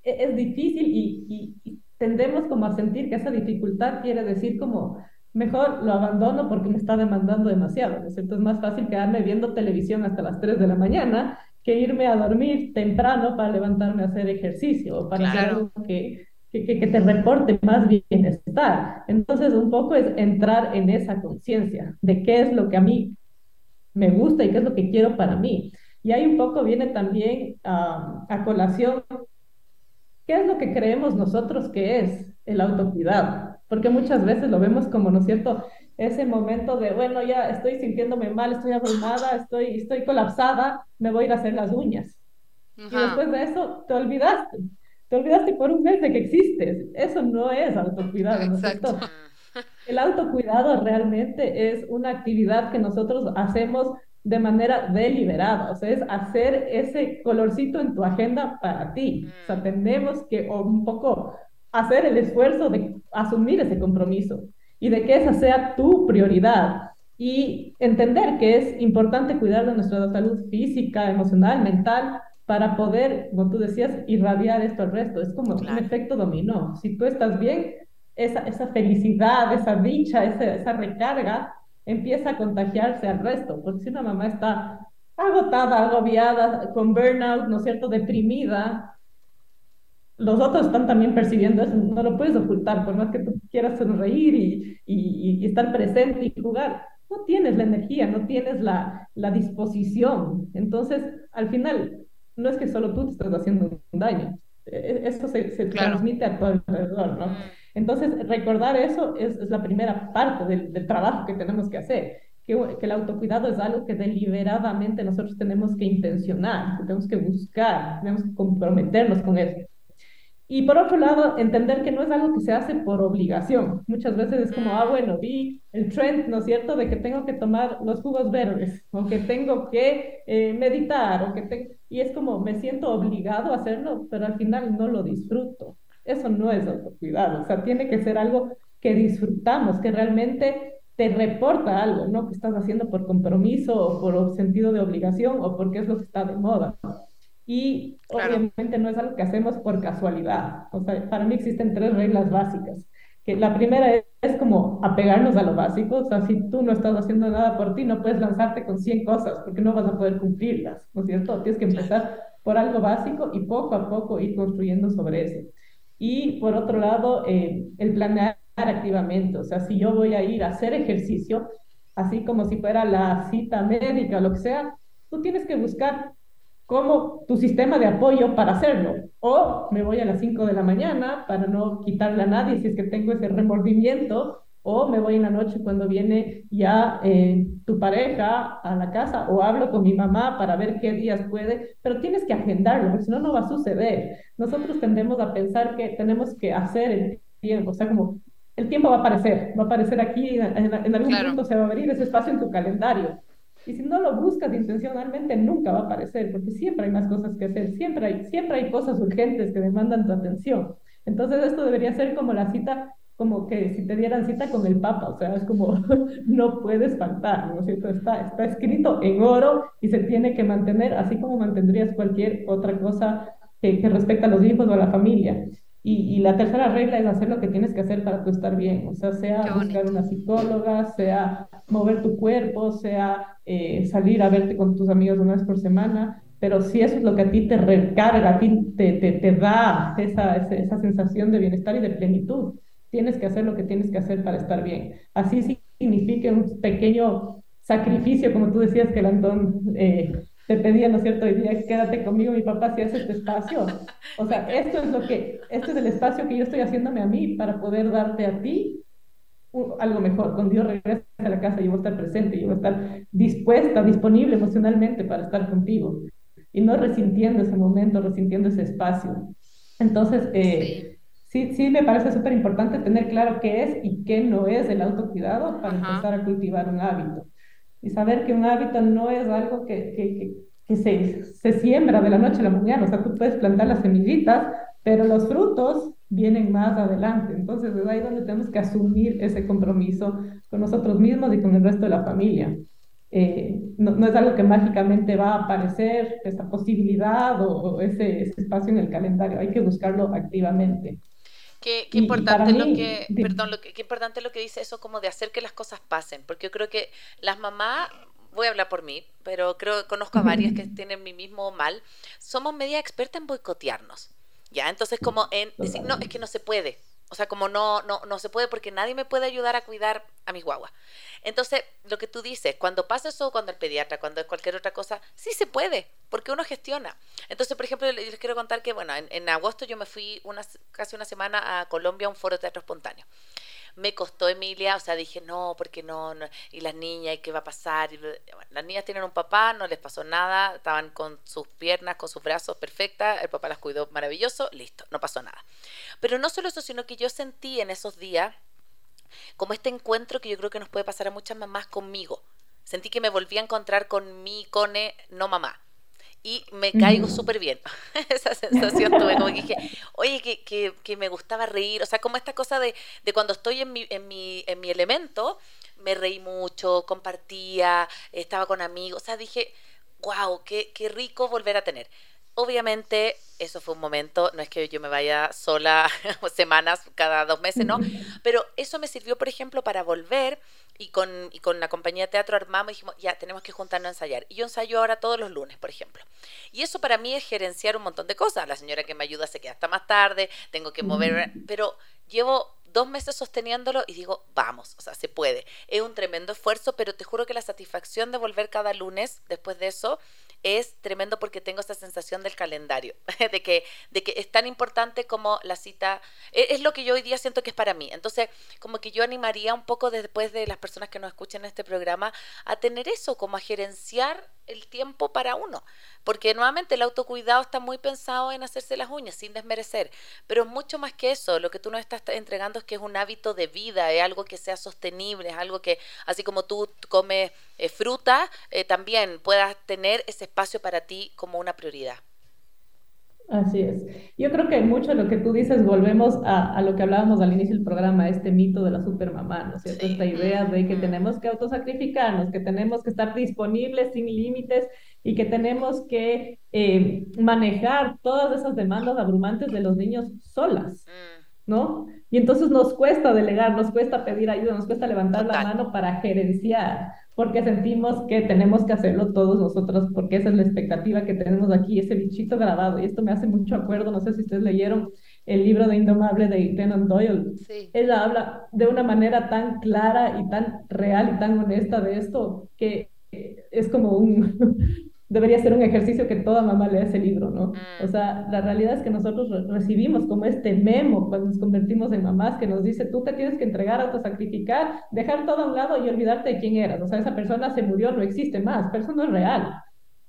e-, es difícil y, y tendemos como a sentir que esa dificultad quiere decir como mejor lo abandono porque me está demandando demasiado, ¿no es cierto? Es más fácil quedarme viendo televisión hasta las 3 de la mañana que irme a dormir temprano para levantarme a hacer ejercicio o para hacer algo que, que, que, te reporte más bienestar. Entonces, un poco es entrar en esa conciencia de qué es lo que a mí me gusta y qué es lo que quiero para mí. Y ahí un poco viene también a colación qué es lo que creemos nosotros que es el autocuidado porque muchas veces lo vemos como, ¿no es cierto? Ese momento de, bueno, ya estoy sintiéndome mal, estoy abrumada, estoy, estoy colapsada, me voy a ir a hacer las uñas. Y después de eso te olvidaste, te olvidaste por un mes de que existes. Eso no es autocuidado, ¿no es cierto? El autocuidado realmente es una actividad que nosotros hacemos de manera deliberada, o sea, es hacer ese colorcito en tu agenda para ti. O sea, mm. tenemos que un poco hacer el esfuerzo de asumir ese compromiso y de que esa sea tu prioridad y entender que es importante cuidar de nuestra salud física, emocional, mental, para poder, como tú decías, irradiar esto al resto. Es como un efecto dominó. Si tú estás bien, esa, esa felicidad, esa dicha, esa, esa recarga empieza a contagiarse al resto, porque si una mamá está agotada, agobiada, con burnout, ¿no es cierto?, deprimida, los otros están también percibiendo eso, no lo puedes ocultar, por más que tú quieras sonreír y, y, y estar presente y jugar, no tienes la energía, no tienes la, la, disposición. Entonces, al final, no es que solo tú te estás haciendo un daño, e, eso se, se transmite a todo alrededor, ¿no? Entonces, recordar eso es, es la primera parte del, del, trabajo que tenemos que hacer. Que, que, el autocuidado es algo que deliberadamente nosotros tenemos que intencionar, que tenemos que buscar, tenemos que comprometernos con eso. Y por otro lado, entender que no es algo que se hace por obligación. Muchas veces es como, ah, mm. bueno, vi el trend, ¿no es cierto?, de que tengo que tomar los jugos verdes, o que tengo que eh, meditar, o que te... y es como, me siento obligado a hacerlo, pero al final no lo disfruto. Eso no es autocuidado, o sea, tiene que ser algo que disfrutamos, que realmente te reporta algo, ¿no? Que estás haciendo por compromiso o por sentido de obligación o porque es lo que está de moda. Y obviamente no es algo que hacemos por casualidad. O sea, para mí existen tres reglas básicas. Que la primera es, es, como apegarnos a lo básico. O sea, si tú no estás haciendo nada por ti, no puedes lanzarte con 100 cosas porque no vas a poder cumplirlas, ¿no es cierto? Tienes que empezar por algo básico y poco a poco ir construyendo sobre eso. Y por otro lado, eh, el planear activamente. O sea, si yo voy a ir a hacer ejercicio, así como si fuera la cita médica o lo que sea, tú tienes que buscar cómo tu sistema de apoyo para hacerlo. O me voy a las 5 de la mañana para no quitarle a nadie si es que tengo ese remordimiento, o me voy en la noche cuando viene ya eh, tu pareja a la casa, o hablo con mi mamá para ver qué días puede, pero tienes que agendarlo, porque si no, no va a suceder. Nosotros tendemos a pensar que tenemos que hacer el tiempo, o sea, como el tiempo va a aparecer, va a aparecer aquí, en, algún punto se va a abrir ese espacio en tu calendario. Y si no lo buscas intencionalmente, nunca va a aparecer, porque siempre hay más cosas que hacer, siempre hay, siempre hay cosas urgentes que demandan tu atención. Entonces esto debería ser como la cita, como que si te dieran cita con el Papa, o sea, es como no puedes faltar, ¿no es cierto? Está, está escrito en oro y se tiene que mantener, así como mantendrías cualquier otra cosa que, que respecta a los hijos o a la familia. Y, y, la tercera regla es hacer lo que tienes que hacer para tú estar bien, o sea, sea buscar una psicóloga, sea mover tu cuerpo, sea eh, salir a verte con tus amigos una vez por semana, pero si eso es lo que a ti te recarga, a ti te, te, te da esa, esa sensación de bienestar y de plenitud, tienes que hacer lo que tienes que hacer para estar bien. Así significa un pequeño sacrificio, como tú decías que el Antón eh, te pedía, ¿no es cierto? Hoy día, quédate conmigo, mi papá, si hace este espacio. O sea, esto es lo que, este es el espacio que yo estoy haciéndome a mí para poder darte a ti algo mejor. Cuando Dios regrese a la casa, yo voy a estar presente, yo voy a estar dispuesta, disponible emocionalmente para estar contigo. Y no resintiendo ese momento, resintiendo ese espacio. Entonces, eh, sí. Sí. me parece súper importante tener claro qué es y qué no es el autocuidado para empezar a cultivar un hábito y saber que un hábito no es algo que, que, que, se, se, siembra de la noche a la mañana, o sea, tú puedes plantar las semillitas, pero los frutos vienen más adelante, entonces es ahí donde tenemos que asumir ese compromiso con nosotros mismos y con el resto de la familia. Eh, no, no, es algo que mágicamente va a aparecer, esa posibilidad o, ese, ese espacio en el calendario, hay que buscarlo activamente. Qué, importante lo que, perdón, lo que, qué importante lo que dice eso como de hacer que las cosas pasen, porque yo creo que las mamás, voy a hablar por mí, pero creo conozco a varias que tienen mi mismo mal, somos media expertas en boicotearnos. Ya, entonces como en decir, no, es que no se puede. O sea, como no, no, no se puede porque nadie me puede ayudar a cuidar a mis guaguas. Entonces, lo que tú dices, cuando pasa eso, cuando el pediatra, cuando es cualquier otra cosa, sí se puede, porque uno gestiona. Entonces, por ejemplo, les quiero contar que, bueno, en, agosto yo me fui una, casi una semana a Colombia a un foro de teatro espontáneo. Me costó Emilia, o sea, dije, no, porque no, y las niñas, ¿y qué va a pasar? las niñas tienen un papá, no les pasó nada, estaban con sus piernas, con sus brazos perfectas, el papá las cuidó maravilloso, listo, no pasó nada. Pero no solo eso, sino que yo sentí en esos días como este encuentro que yo creo que nos puede pasar a muchas mamás conmigo. Sentí que me volví a encontrar con mi cone, no mamá. Y me caigo súper bien. Esa sensación tuve, como que dije, oye, que, que, que, me gustaba reír. O sea, como esta cosa de, de cuando estoy en mi, en, mi, en mi elemento, me reí mucho, compartía, estaba con amigos. O sea, dije, wow, qué, qué rico volver a tener. Obviamente, eso fue un momento, no es que yo me vaya sola semanas, cada dos meses, no, pero eso me sirvió, por ejemplo, para volver y con, y con la compañía de teatro armamos y dijimos, ya, tenemos que juntarnos a ensayar. Y yo ensayo ahora todos los lunes, por ejemplo. Y eso para mí es gerenciar un montón de cosas. La señora que me ayuda se queda hasta más tarde, tengo que mover, pero llevo dos meses sosteniéndolo y digo, vamos, o sea, se puede. Es un tremendo esfuerzo, pero te juro que la satisfacción de volver cada lunes después de eso es tremendo porque tengo esta sensación del calendario, de que, de que es tan importante como la cita, e, es, lo que yo hoy día siento que es para mí. Entonces, como que yo animaría un poco después de las personas que nos escuchen este programa a tener eso, como a gerenciar el tiempo para uno. Porque nuevamente el autocuidado está muy pensado en hacerse las uñas, sin desmerecer. Pero mucho más que eso, lo que tú nos estás entregando es que es un hábito de vida, es algo que sea sostenible, es algo que, así como tú comes eh, fruta, eh, también puedas tener ese espacio para ti como una prioridad. Así es. Yo creo que mucho de lo que tú dices, volvemos a, a, lo que hablábamos al inicio del programa, este mito de la supermamá, ¿no es cierto? Esta idea de que tenemos que autosacrificarnos, que tenemos que estar disponibles sin límites y que tenemos que eh, manejar todas esas demandas abrumantes de los niños solas, mm. ¿no? Y entonces nos cuesta delegar, nos cuesta pedir ayuda, nos cuesta levantar la mano para gerenciar porque sentimos que tenemos que hacerlo todos nosotros, porque esa es la expectativa que tenemos aquí, ese bichito grabado. Y esto me hace mucho acuerdo, no sé si ustedes leyeron el libro de Indomable de Glennon Doyle. Ella habla de una manera tan clara y tan real y tan honesta de esto que es como un, debería ser un ejercicio que toda mamá lea ese libro, ¿no? O mm. sea, la realidad es que nosotros recibimos como este memo cuando nos convertimos en mamás que nos dice, tú te tienes que entregar, autosacrificar, dejar todo a un lado y olvidarte de quién eras. O sea, esa persona se murió, no existe más, pero eso no es real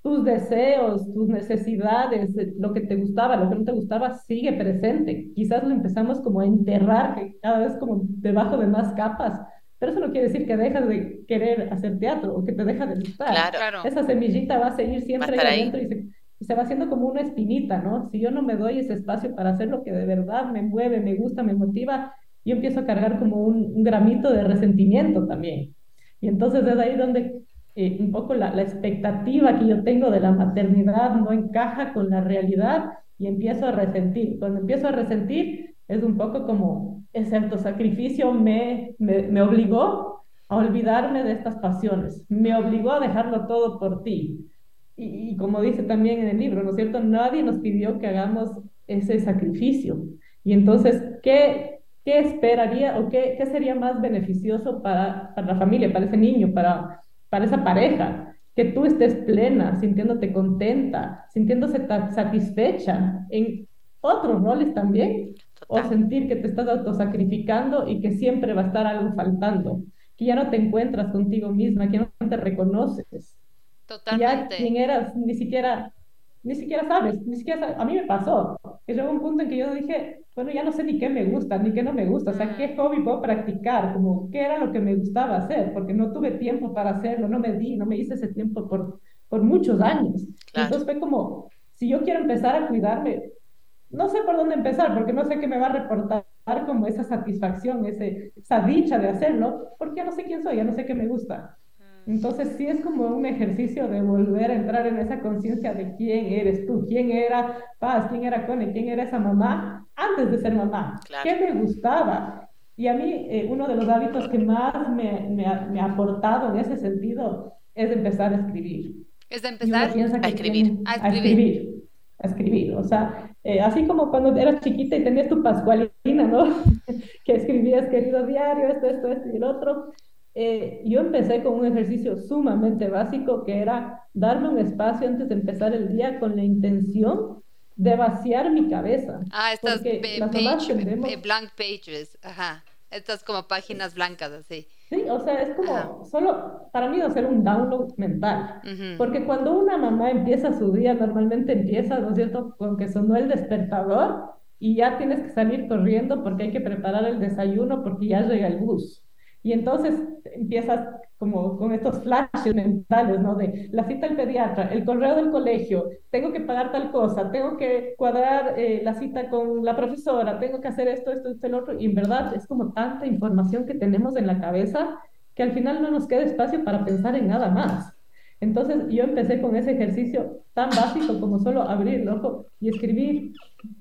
tus deseos, tus necesidades, lo que te gustaba, lo que no te gustaba, sigue presente. Quizás lo empezamos como a enterrar cada vez como debajo de más capas, pero eso no quiere decir que dejas de querer hacer teatro o que te deja de gustar. Claro. Esa semillita va a seguir siempre ahí adentro y se, se, va haciendo como una espinita, ¿no? Si yo no me doy ese espacio para hacer lo que de verdad me mueve, me gusta, me motiva, yo empiezo a cargar como un, un gramito de resentimiento también. Y entonces es ahí donde eh, un poco la, la, expectativa que yo tengo de la maternidad no encaja con la realidad y empiezo a resentir. Cuando empiezo a resentir es un poco como ese autosacrificio me, me, me obligó a olvidarme de estas pasiones, me obligó a dejarlo todo por ti. Y, y, como dice también en el libro, ¿no es cierto? Nadie nos pidió que hagamos ese sacrificio. Y entonces, ¿qué, qué esperaría o qué, qué sería más beneficioso para, para la familia, para ese niño, para, para esa pareja, que tú estés plena, sintiéndote contenta, sintiéndose satisfecha en otros roles también, o sentir que te estás autosacrificando y que siempre va a estar algo faltando, que ya no te encuentras contigo misma, que no te reconoces. Totalmente. Ya quien eras, ni siquiera ni siquiera sabes, ni siquiera a mí me pasó, que llegó un punto en que yo dije, bueno, ya no sé ni qué me gusta, ni qué no me gusta, o sea, qué hobby puedo practicar, como qué era lo que me gustaba hacer, porque no tuve tiempo para hacerlo, no me di, no me hice ese tiempo por, por muchos años. Entonces fue como, si yo quiero empezar a cuidarme, no sé por dónde empezar, porque no sé qué me va a reportar como esa satisfacción, ese, esa dicha de hacerlo, porque ya no sé quién soy, ya no sé qué me gusta. Entonces sí es como un ejercicio de volver a entrar en esa conciencia de quién eres tú, quién era Paz, quién era Cone, quién era esa mamá antes de ser mamá, qué me gustaba. Y a mí eh, uno de los hábitos que más me, me, ha, me, ha, aportado en ese sentido es empezar a escribir. Es de empezar a escribir. a escribir. A escribir. O sea, eh, así como cuando eras chiquita y tenías tu pascualina, ¿no? que escribías querido diario, esto, esto, esto y el otro. Eh, yo empecé con un ejercicio sumamente básico que era darme un espacio antes de empezar el día con la intención de vaciar mi cabeza. Ah, estas page, blank pages, ajá. Estas como páginas blancas, así. Sí, o sea, es como solo, para mí, hacer un download mental. Porque cuando una mamá empieza su día, normalmente empieza, ¿no es cierto?, con que sonó el despertador y ya tienes que salir corriendo porque hay que preparar el desayuno porque ya llega el bus. Y entonces empiezas como con estos flashes mentales, ¿no? De la cita al pediatra, el correo del colegio, tengo que pagar tal cosa, tengo que cuadrar eh, la cita con la profesora, tengo que hacer esto, esto, esto, el otro. Y en verdad es como tanta información que tenemos en la cabeza que al final no nos queda espacio para pensar en nada más. Entonces yo empecé con ese ejercicio tan básico como solo abrir el ojo y escribir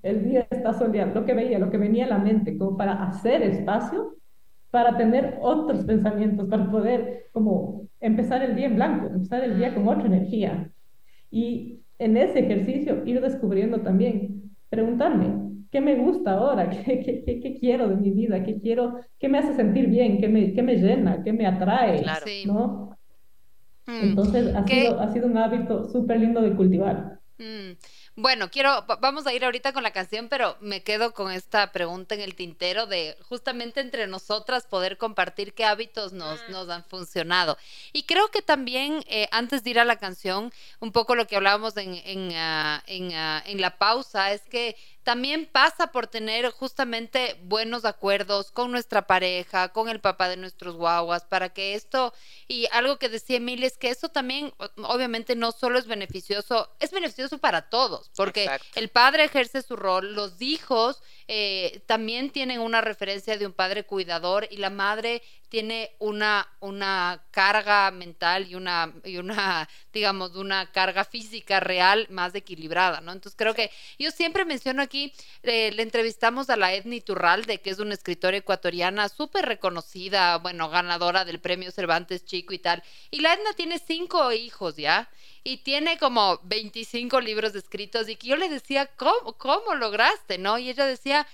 el día está soleado, lo que veía, lo que venía a la mente, como para hacer espacio para tener otros pensamientos, para poder como empezar el día en blanco, empezar el día con otra energía. Y en ese ejercicio ir descubriendo también, preguntarme, ¿qué me gusta ahora? ¿Qué, qué, qué, quiero de mi vida? ¿Qué quiero? ¿Qué me hace sentir bien? ¿Qué me, qué me llena? ¿Qué me atrae? Claro. ¿no? Mm. Entonces ha sido, ha sido un hábito súper lindo de cultivar. Bueno, quiero, vamos a ir ahorita con la canción, pero me quedo con esta pregunta en el tintero de justamente entre nosotras poder compartir qué hábitos nos, mm. nos han funcionado. Y creo que también, eh, antes de ir a la canción, un poco lo que hablábamos en, en, ah, en, ah, en la pausa, es que también pasa por tener justamente buenos acuerdos con nuestra pareja, con el papá de nuestros guaguas, para que esto, y algo que decía Emilia es que eso también obviamente no solo es beneficioso, es beneficioso para todos, porque el padre ejerce su rol, los hijos eh, también tienen una referencia de un padre cuidador y la madre tiene una, una carga mental y una, y una, digamos, una carga física real más equilibrada, ¿no? Entonces creo que yo siempre menciono aquí, eh, le entrevistamos a la Edni Turralde, que es una escritora ecuatoriana súper reconocida, bueno, ganadora del premio Cervantes Chico y tal, y la Edna tiene cinco hijos, ¿ya? y tiene como 25 libros escritos y que yo le decía, ¿cómo, cómo lograste? ¿No? Y ella decía,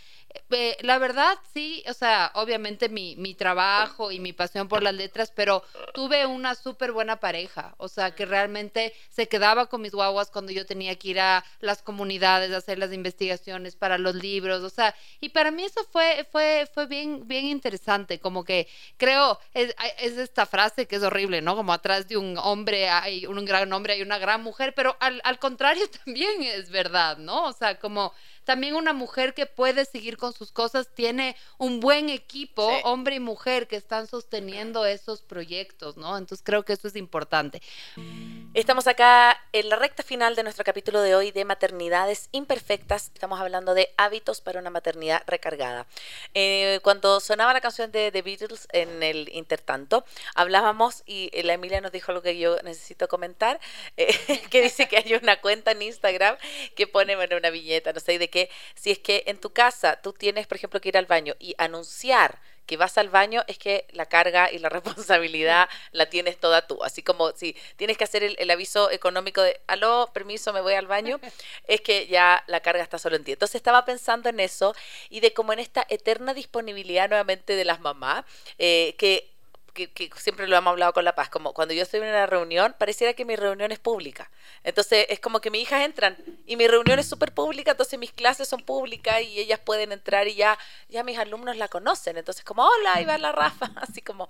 eh, la verdad, sí, o sea, obviamente mi, mi, trabajo y mi pasión por las letras, pero tuve una súper buena pareja, o sea, que realmente se quedaba con mis guaguas cuando yo tenía que ir a las comunidades a hacer las investigaciones para los libros, o sea, y para mí eso fue, fue, fue bien, bien interesante, como que creo, es, es esta frase que es horrible, ¿no? Como atrás de un hombre hay un gran hombre, hay una gran mujer, pero al, al contrario también es verdad, ¿no? O sea, como también una mujer que puede seguir con sus cosas tiene un buen equipo, hombre y mujer, que están sosteniendo esos proyectos, ¿no? Entonces creo que eso es importante. Estamos acá en la recta final de nuestro capítulo de hoy de maternidades imperfectas. Estamos hablando de hábitos para una maternidad recargada. Eh, cuando sonaba la canción de The Beatles en el intertanto, hablábamos y la Emilia nos dijo algo que yo necesito comentar, eh, que dice que hay una cuenta en Instagram que pone bueno, una viñeta, no sé, de si es que en tu casa tú tienes, por ejemplo, que ir al baño y anunciar que vas al baño es que la carga y la responsabilidad la tienes toda tú. Así como si tienes que hacer el, aviso económico de, aló, permiso, me voy al baño, es que ya la carga está solo en ti. Entonces estaba pensando en eso y de cómo en esta eterna disponibilidad nuevamente de las mamás, eh, que que, siempre lo hemos hablado con La Paz, como cuando yo estoy en una reunión, pareciera que mi reunión es pública. Entonces es como que mis hijas entran y mi reunión es súper pública, entonces mis clases son públicas y ellas pueden entrar y ya, ya mis alumnos la conocen. Entonces como, hola, ahí va la Rafa, así como...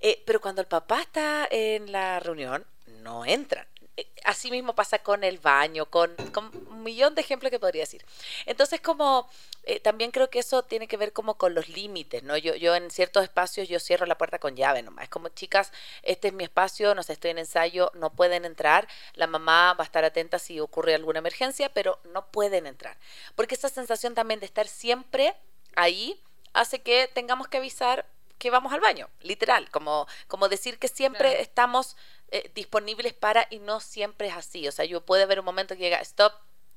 Eh, pero cuando el papá está en la reunión, no entran. Eh, así mismo pasa con el baño, con, un millón de ejemplos que podría decir. Entonces, como eh, también creo que eso tiene que ver como con los límites, ¿no? Yo, yo en ciertos espacios yo cierro la puerta con llave nomás. Es como, chicas, este es mi espacio, no sé, estoy en ensayo, no pueden entrar. La mamá va a estar atenta si ocurre alguna emergencia, pero no pueden entrar. Porque esa sensación también de estar siempre ahí hace que tengamos que avisar que vamos al baño, literal, como, como decir que siempre estamos eh, disponibles para y no siempre es así. O sea, yo puede haber un momento que llega, stop,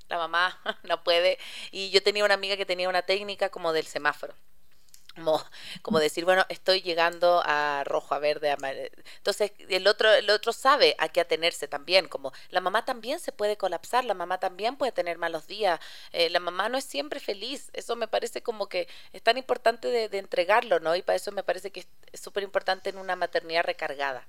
la mamá no puede. Y yo tenía una amiga que tenía una técnica como del semáforo. Como, como, decir, bueno, estoy llegando a rojo, a verde, a Entonces, el otro, el otro sabe a qué atenerse también, como la mamá también se puede colapsar, la mamá también puede tener malos días, eh, la mamá no es siempre feliz, eso me parece como que es tan importante de, de entregarlo, ¿no? Y para eso me parece que es súper importante en una maternidad recargada.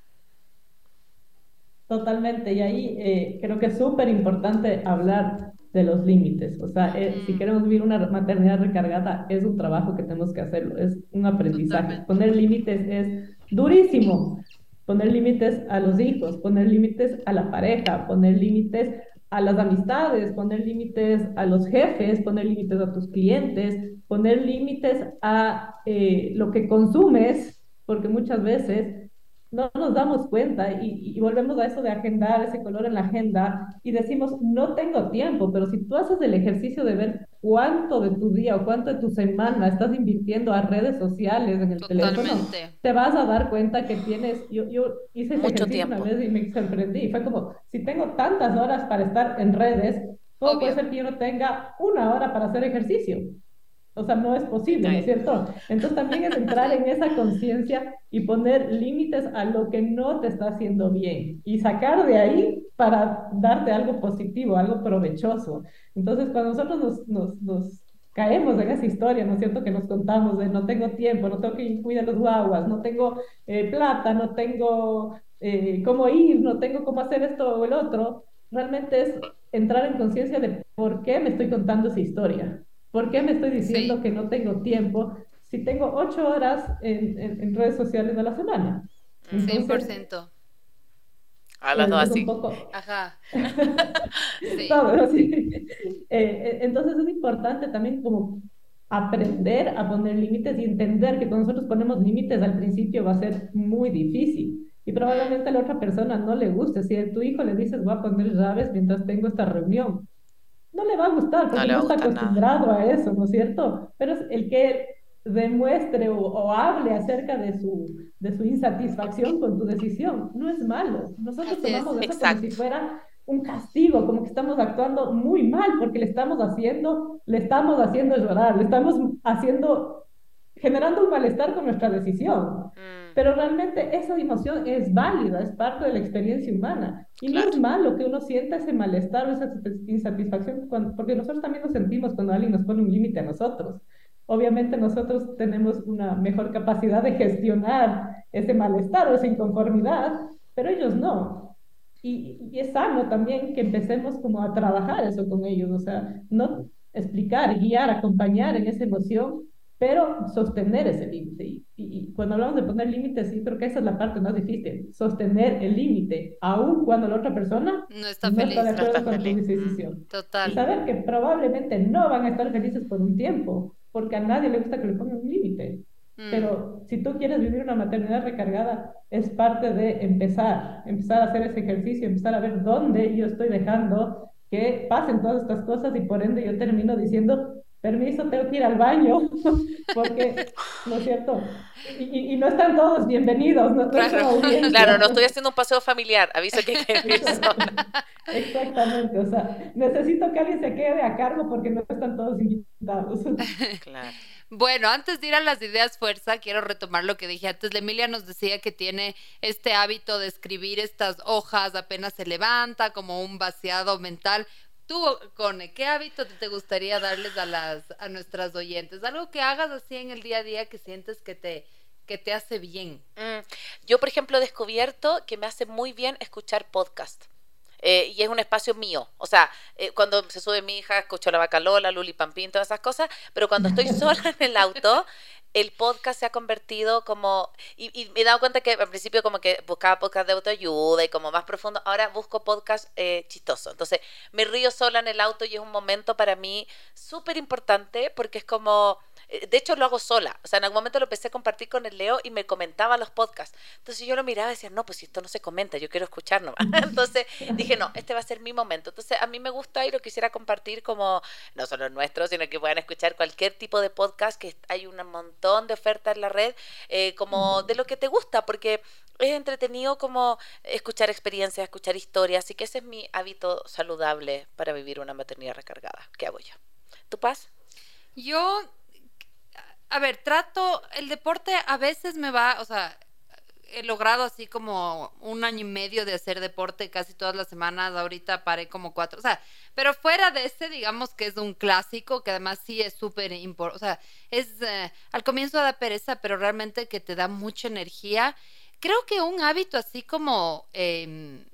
Totalmente, y ahí eh, creo que es súper importante hablar de los límites. O sea, eh, si queremos vivir una maternidad recargada, es un trabajo que tenemos que hacerlo, es un aprendizaje. Poner límites es durísimo. Poner límites a los hijos, poner límites a la pareja, poner límites a las amistades, poner límites a los jefes, poner límites a tus clientes, poner límites a eh, lo que consumes, porque muchas veces no nos damos cuenta y, volvemos a eso de agendar ese color en la agenda y decimos, no tengo tiempo, pero si tú haces el ejercicio de ver cuánto de tu día o cuánto de tu semana estás invirtiendo a redes sociales en el teléfono, te vas a dar cuenta que tienes, yo, yo hice ese Mucho ejercicio una vez y me sorprendí, fue como, si tengo tantas horas para estar en redes, ¿cómo puede ser que yo no tenga una hora para hacer ejercicio? O sea, no es posible, ¿no es cierto? Entonces también es entrar en esa conciencia y poner límites a lo que no te está haciendo bien y sacar de ahí para darte algo positivo, algo provechoso. Entonces, cuando nosotros nos, nos, nos caemos en esa historia, ¿no es cierto? Que nos contamos de no tengo tiempo, no tengo que cuidar los guaguas, no tengo eh, plata, no tengo eh, cómo ir, no tengo cómo hacer esto o el otro. Realmente es entrar en conciencia de por qué me estoy contando esa historia ¿Por qué me estoy diciendo que no tengo tiempo si tengo ocho horas en, redes sociales a la semana? 100%. Hablando así. Ajá. sí. Eh, eh, entonces es importante también como aprender a poner límites y entender que cuando nosotros ponemos límites al principio va a ser muy difícil. Y probablemente a la otra persona no le guste. Si a tu hijo le dices, voy a poner llaves mientras tengo esta reunión, no le va a gustar porque no, está acostumbrado a eso, ¿no es cierto? Pero es el que demuestre o, hable acerca de su, de su insatisfacción con tu decisión. No es malo. Nosotros tomamos eso como si fuera un castigo, como que estamos actuando muy mal porque le estamos haciendo, le estamos haciendo llorar, le estamos haciendo generando un malestar con nuestra decisión. Mm. Pero realmente esa emoción es válida, es parte de la experiencia humana. Y no es malo que uno sienta ese malestar o esa insatisfacción, porque nosotros también lo sentimos cuando alguien nos pone un límite a nosotros. Obviamente nosotros tenemos una mejor capacidad de gestionar ese malestar o esa inconformidad, pero ellos no. Y, y, es sano también que empecemos como a trabajar eso con ellos, o sea, no explicar, guiar, acompañar en esa emoción, pero sostener ese límite. Y, y, cuando hablamos de poner límites, sí creo que esa es la parte más difícil, sostener el límite, aun cuando la otra persona no está, feliz, de acuerdo con tu decisión. Total. Y saber que probablemente no van a estar felices por un tiempo, porque a nadie le gusta que le pongan un límite. Mm. Pero si tú quieres vivir una maternidad recargada, es parte de empezar, empezar a hacer ese ejercicio, empezar a ver dónde yo estoy dejando que pasen todas estas cosas y por ende yo termino diciendo, permiso, tengo que ir al baño, porque, ¿no es cierto? Y, no están todos bienvenidos. No claro, claro, no estoy haciendo un paseo familiar, aviso que hay que Exactamente, o sea, necesito que alguien se quede a cargo porque no están todos invitados. Claro. Bueno, antes de ir a las ideas fuerza, quiero retomar lo que dije antes. Emilia nos decía que tiene este hábito de escribir estas hojas apenas se levanta, como un vaciado mental. Tú, Cone, ¿qué hábito te gustaría darles a las a nuestras oyentes? Algo que hagas así en el día a día que sientes que te que te hace bien. Mm, yo, por ejemplo, he descubierto que me hace muy bien escuchar podcast. Eh, y es un espacio mío. O sea, eh, cuando se sube mi hija, escucho la vaca Lola, Luli Pampín, todas esas cosas, pero cuando estoy sola en el auto, el podcast se ha convertido como, y, me he dado cuenta que al principio como que buscaba podcast de autoayuda y como más profundo, ahora busco podcast eh, chistoso. Entonces me río sola en el auto y es un momento para mí súper importante porque es como de hecho, lo hago sola. O sea, en algún momento lo empecé a compartir con el Leo y me comentaba los podcasts. Entonces yo lo miraba y decía, no, pues si esto no se comenta, yo quiero escuchar nomás. Entonces dije, no, este va a ser mi momento. Entonces a mí me gusta y lo quisiera compartir como, no solo nuestro, sino que puedan escuchar cualquier tipo de podcast, que hay un montón de ofertas en la red, eh, como de lo que te gusta, porque es entretenido como escuchar experiencias, escuchar historias, así que ese es mi hábito saludable para vivir una maternidad recargada. ¿Qué hago yo? ¿Tu paz? Yo a ver, trato, el deporte a veces me va, o sea, he logrado así como un año y medio de hacer deporte casi todas las semanas, ahorita paré como cuatro, o sea, pero fuera de ese, digamos que es un clásico, que además sí es súper importante, o sea, es, eh, al comienzo da pereza, pero realmente que te da mucha energía. Creo que un hábito así como... Eh,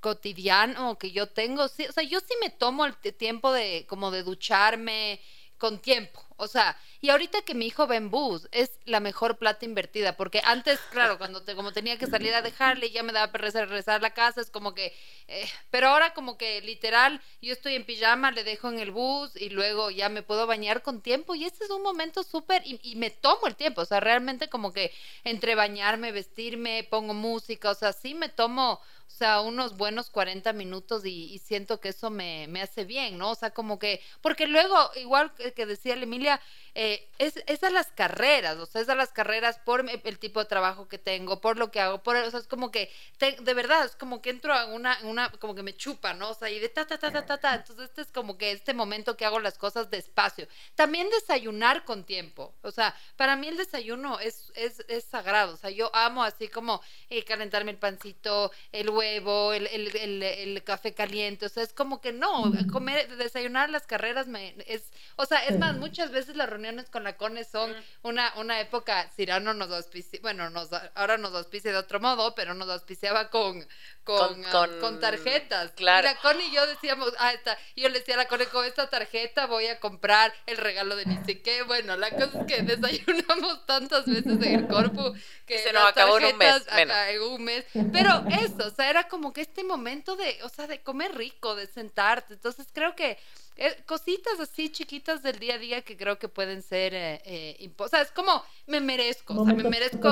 cotidiano que yo tengo, sí, o sea, yo sí me tomo el tiempo de como de ducharme con tiempo. O sea, y ahorita que mi hijo va en bus, es la mejor plata invertida, porque antes, claro, cuando te, como tenía que salir a dejarle, ya me daba para regresar a la casa, es como que, eh, pero ahora como que literal, yo estoy en pijama, le dejo en el bus y luego ya me puedo bañar con tiempo y este es un momento súper, y, y, me tomo el tiempo, o sea, realmente como que entre bañarme, vestirme, pongo música, o sea, sí me tomo o sea, unos buenos 40 minutos y, siento que eso me, me, hace bien, ¿no? O sea, como que, porque luego, igual que decía Emilia, eh, es, es, a las carreras, o sea, es a las carreras por el tipo de trabajo que tengo, por lo que hago, por, o sea, es como que, de verdad, es como que entro a una, una, como que me chupa, ¿no? O sea, y de ta, ta, ta, ta, ta, ta, entonces este es como que este momento que hago las cosas despacio. También desayunar con tiempo, o sea, para mí el desayuno es, es, es sagrado, o sea, yo amo así como eh, calentarme el pancito, el huevo, el, el, el, el, café caliente, o sea, es como que no, comer, desayunar las carreras me, es, o sea, es más, muchas veces la reunión con la CONE son una, una época, Cirano nos auspicia, bueno, nos, ahora nos auspicia de otro modo, pero nos auspiciaba con, con, con, tarjetas. Claro. Y la Connie y yo decíamos, ah, está. Y yo le decía a la Connie, con esta tarjeta voy a comprar el regalo de ni qué. Bueno, la cosa es que desayunamos tantas veces en el corpo que se nos acabó en un mes. En un mes. Pero eso, o sea, era como que este momento de, o sea, de comer rico, de sentarte. Entonces creo que eh, cositas así chiquitas del día a día que creo que pueden ser, eh, eh o sea, es como me merezco, o sea, me merezco,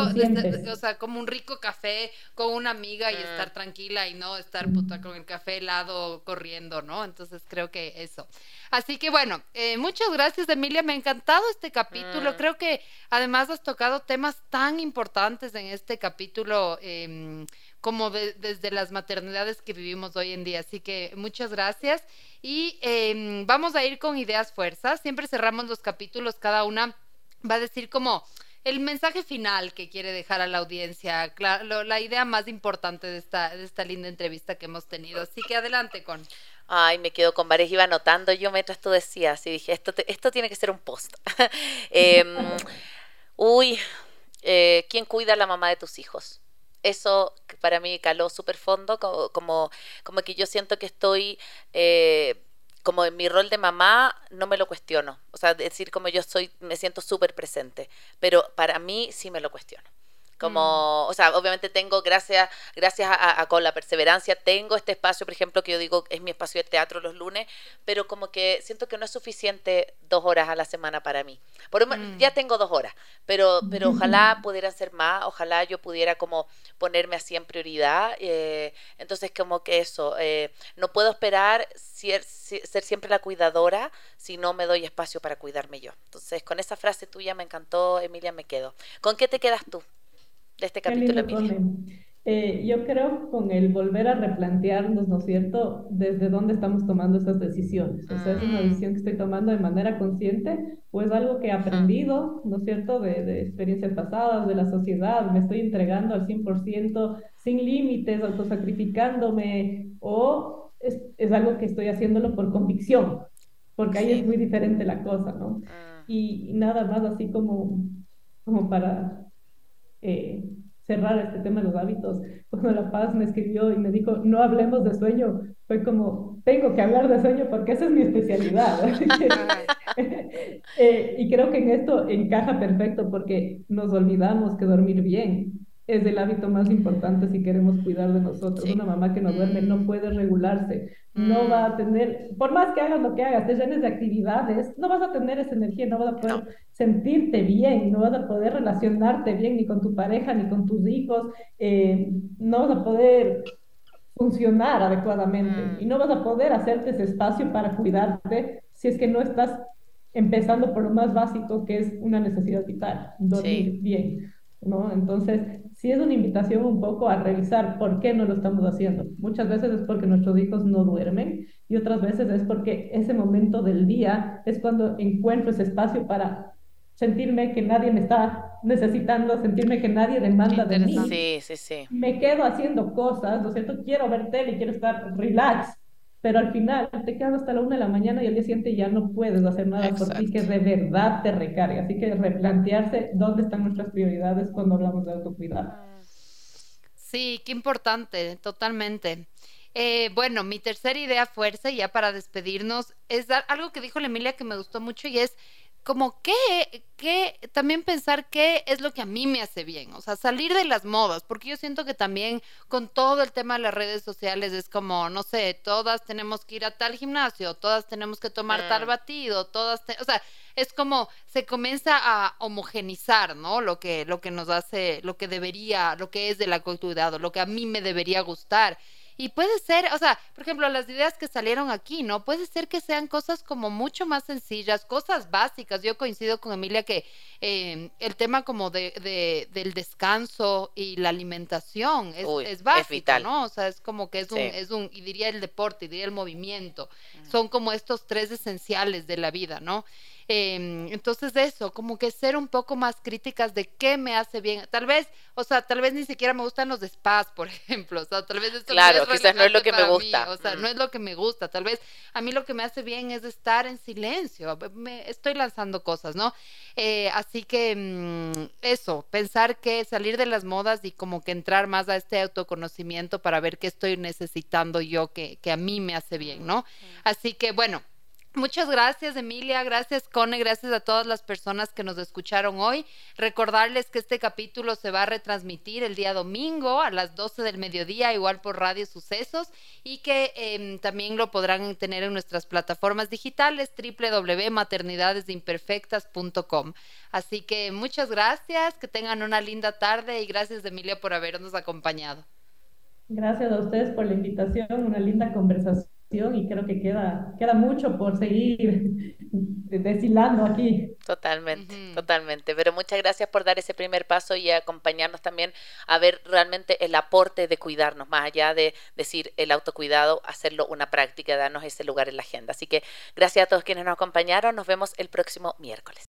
o sea, como un rico café con una amiga y estar mm. tranquila y no estar puta con el café helado corriendo, ¿no? Entonces creo que eso. Así que bueno, eh, muchas gracias Emilia, me ha encantado este capítulo, mm. creo que además has tocado temas tan importantes en este capítulo. Eh, como desde las maternidades que vivimos hoy en día. Así que muchas gracias. Y em, vamos a ir con ideas fuerzas. Siempre cerramos los capítulos cada una va a decir como el mensaje final que quiere dejar a la audiencia, la idea más importante de esta, de esta linda entrevista que hemos tenido. Así que adelante con... Ay, me quedo con varias, iba anotando yo mientras tú decías y dije, esto, esto tiene que ser un post. Em, uy, eh, ¿quién cuida a la mamá de tus hijos? Eso para mí caló súper fondo, como, como, que yo siento que estoy... Eh, como en mi rol de mamá no me lo cuestiono. O sea, decir como yo soy, me siento súper presente. Pero para mí sí me lo cuestiono. Como, mm. o sea, obviamente tengo, gracias, gracias a, con la perseverancia, tengo este espacio, por ejemplo, que yo digo es mi espacio de teatro los lunes, pero como que siento que no es suficiente dos horas a la semana para mí. Por, mm. Ya tengo dos horas, pero, pero ojalá pudieran ser más, ojalá yo pudiera como ponerme así en prioridad. Eh, entonces, como que eso, eh, no puedo esperar ser, ser siempre la cuidadora si no me doy espacio para cuidarme yo. Entonces, con esa frase tuya me encantó, Emilia, me quedo. ¿Con qué te quedas tú? De este capítulo, eh, yo creo con el volver a replantearnos, ¿no es cierto?, desde dónde estamos tomando estas decisiones. O sea, es una mm. decisión que estoy tomando de manera consciente o es algo que he aprendido, ¿no es cierto?, de, de experiencias pasadas, de la sociedad. Me estoy entregando al 100% sin límites, autosacrificándome o es, es, algo que estoy haciéndolo por convicción, porque ahí es muy diferente la cosa, ¿no? Ah. Y, nada más así como, como para eh, cerrar este tema de los hábitos. Cuando La Paz me escribió y me dijo, no hablemos de sueño, fue como, tengo que hablar de sueño porque esa es mi especialidad. eh, y creo que en esto encaja perfecto porque nos olvidamos que dormir bien es el hábito más importante si queremos cuidar de nosotros. Una mamá que no duerme no mm. puede regularse, no va a mm. tener, por más que hagas lo que hagas, te llenes de actividades, no vas a tener esa energía, no vas a poder sentirte bien, no vas a poder relacionarte bien ni con tu pareja ni con tus hijos, eh, no vas a poder funcionar adecuadamente mm. y no vas a poder hacerte ese espacio para cuidarte si es que no estás empezando por lo más básico que es una necesidad vital, dormir bien. ¿no? Entonces, sí es una invitación un poco a revisar por qué no lo estamos haciendo. Muchas veces es porque nuestros hijos no duermen y otras veces es porque ese momento del día es cuando encuentro ese espacio para sentirme que nadie me está necesitando, sentirme que nadie demanda de mí. Sí, sí, sí. Me quedo haciendo cosas, ¿no es cierto? Quiero ver tele, quiero estar relax, pero al final te quedas hasta la una de la mañana y al día siguiente ya no puedes hacer nada por ti que de verdad te recarga. Así que replantearse dónde están nuestras prioridades cuando hablamos de autocuidado. Sí, qué importante, totalmente. Eh, bueno, mi tercera idea fuerza, ya para despedirnos, es dar algo que dijo la Emilia que me gustó mucho y es como qué, qué, también pensar qué es lo que a mí me hace bien, o sea, salir de las modas, porque yo siento que también con todo el tema de las redes sociales es como, no sé, todas tenemos que ir a tal gimnasio, todas tenemos que tomar tal mm. batido, todas, o sea, es como se comienza a homogenizar, ¿no? Lo que, lo que nos hace, lo que debería, lo que es del cuidado, lo que a mí me debería gustar. Y puede ser, o sea, por ejemplo, las ideas que salieron aquí, ¿no? Puede ser que sean cosas como mucho más sencillas, cosas básicas. Yo coincido con Emilia que eh, el tema como de, del descanso y la alimentación es, es básico, ¿no? O sea, es como que es un, es un, y diría el deporte, y diría el movimiento. Mm. Son como estos tres esenciales de la vida, ¿no? Em, entonces eso, como que ser un poco más críticas de qué me hace bien. Tal vez, o sea, tal vez ni siquiera me gustan los spas, por ejemplo. O sea, tal vez esto claro, no es quizás no es lo que me gusta. O sea, no es lo que me gusta. Tal vez a mí lo que me hace bien es estar en silencio. Me, estoy lanzando cosas, ¿no? Eh, así que mm, eso, pensar que salir de las modas y como que entrar más a este autoconocimiento para ver qué estoy necesitando yo que, que a mí me hace bien, ¿no? Así que bueno Muchas gracias Emilia, gracias Cone, gracias a todas las personas que nos escucharon hoy. Recordarles que este capítulo se va a retransmitir el día domingo a las 12 del mediodía, igual por Radio Sucesos, y que em, también lo podrán tener en nuestras plataformas digitales www.maternidadesimperfectas.com. Así que muchas gracias, que tengan una linda tarde y gracias Emilia por habernos acompañado. Gracias a ustedes por la invitación, una linda conversación y creo que queda, queda mucho por seguir deshilando aquí. Totalmente, totalmente. Pero muchas gracias por dar ese primer paso y acompañarnos también a ver realmente el aporte de cuidarnos, más allá de decir el autocuidado, hacerlo una práctica, darnos ese lugar en la agenda. Así que gracias a todos quienes nos acompañaron. Nos vemos el próximo miércoles.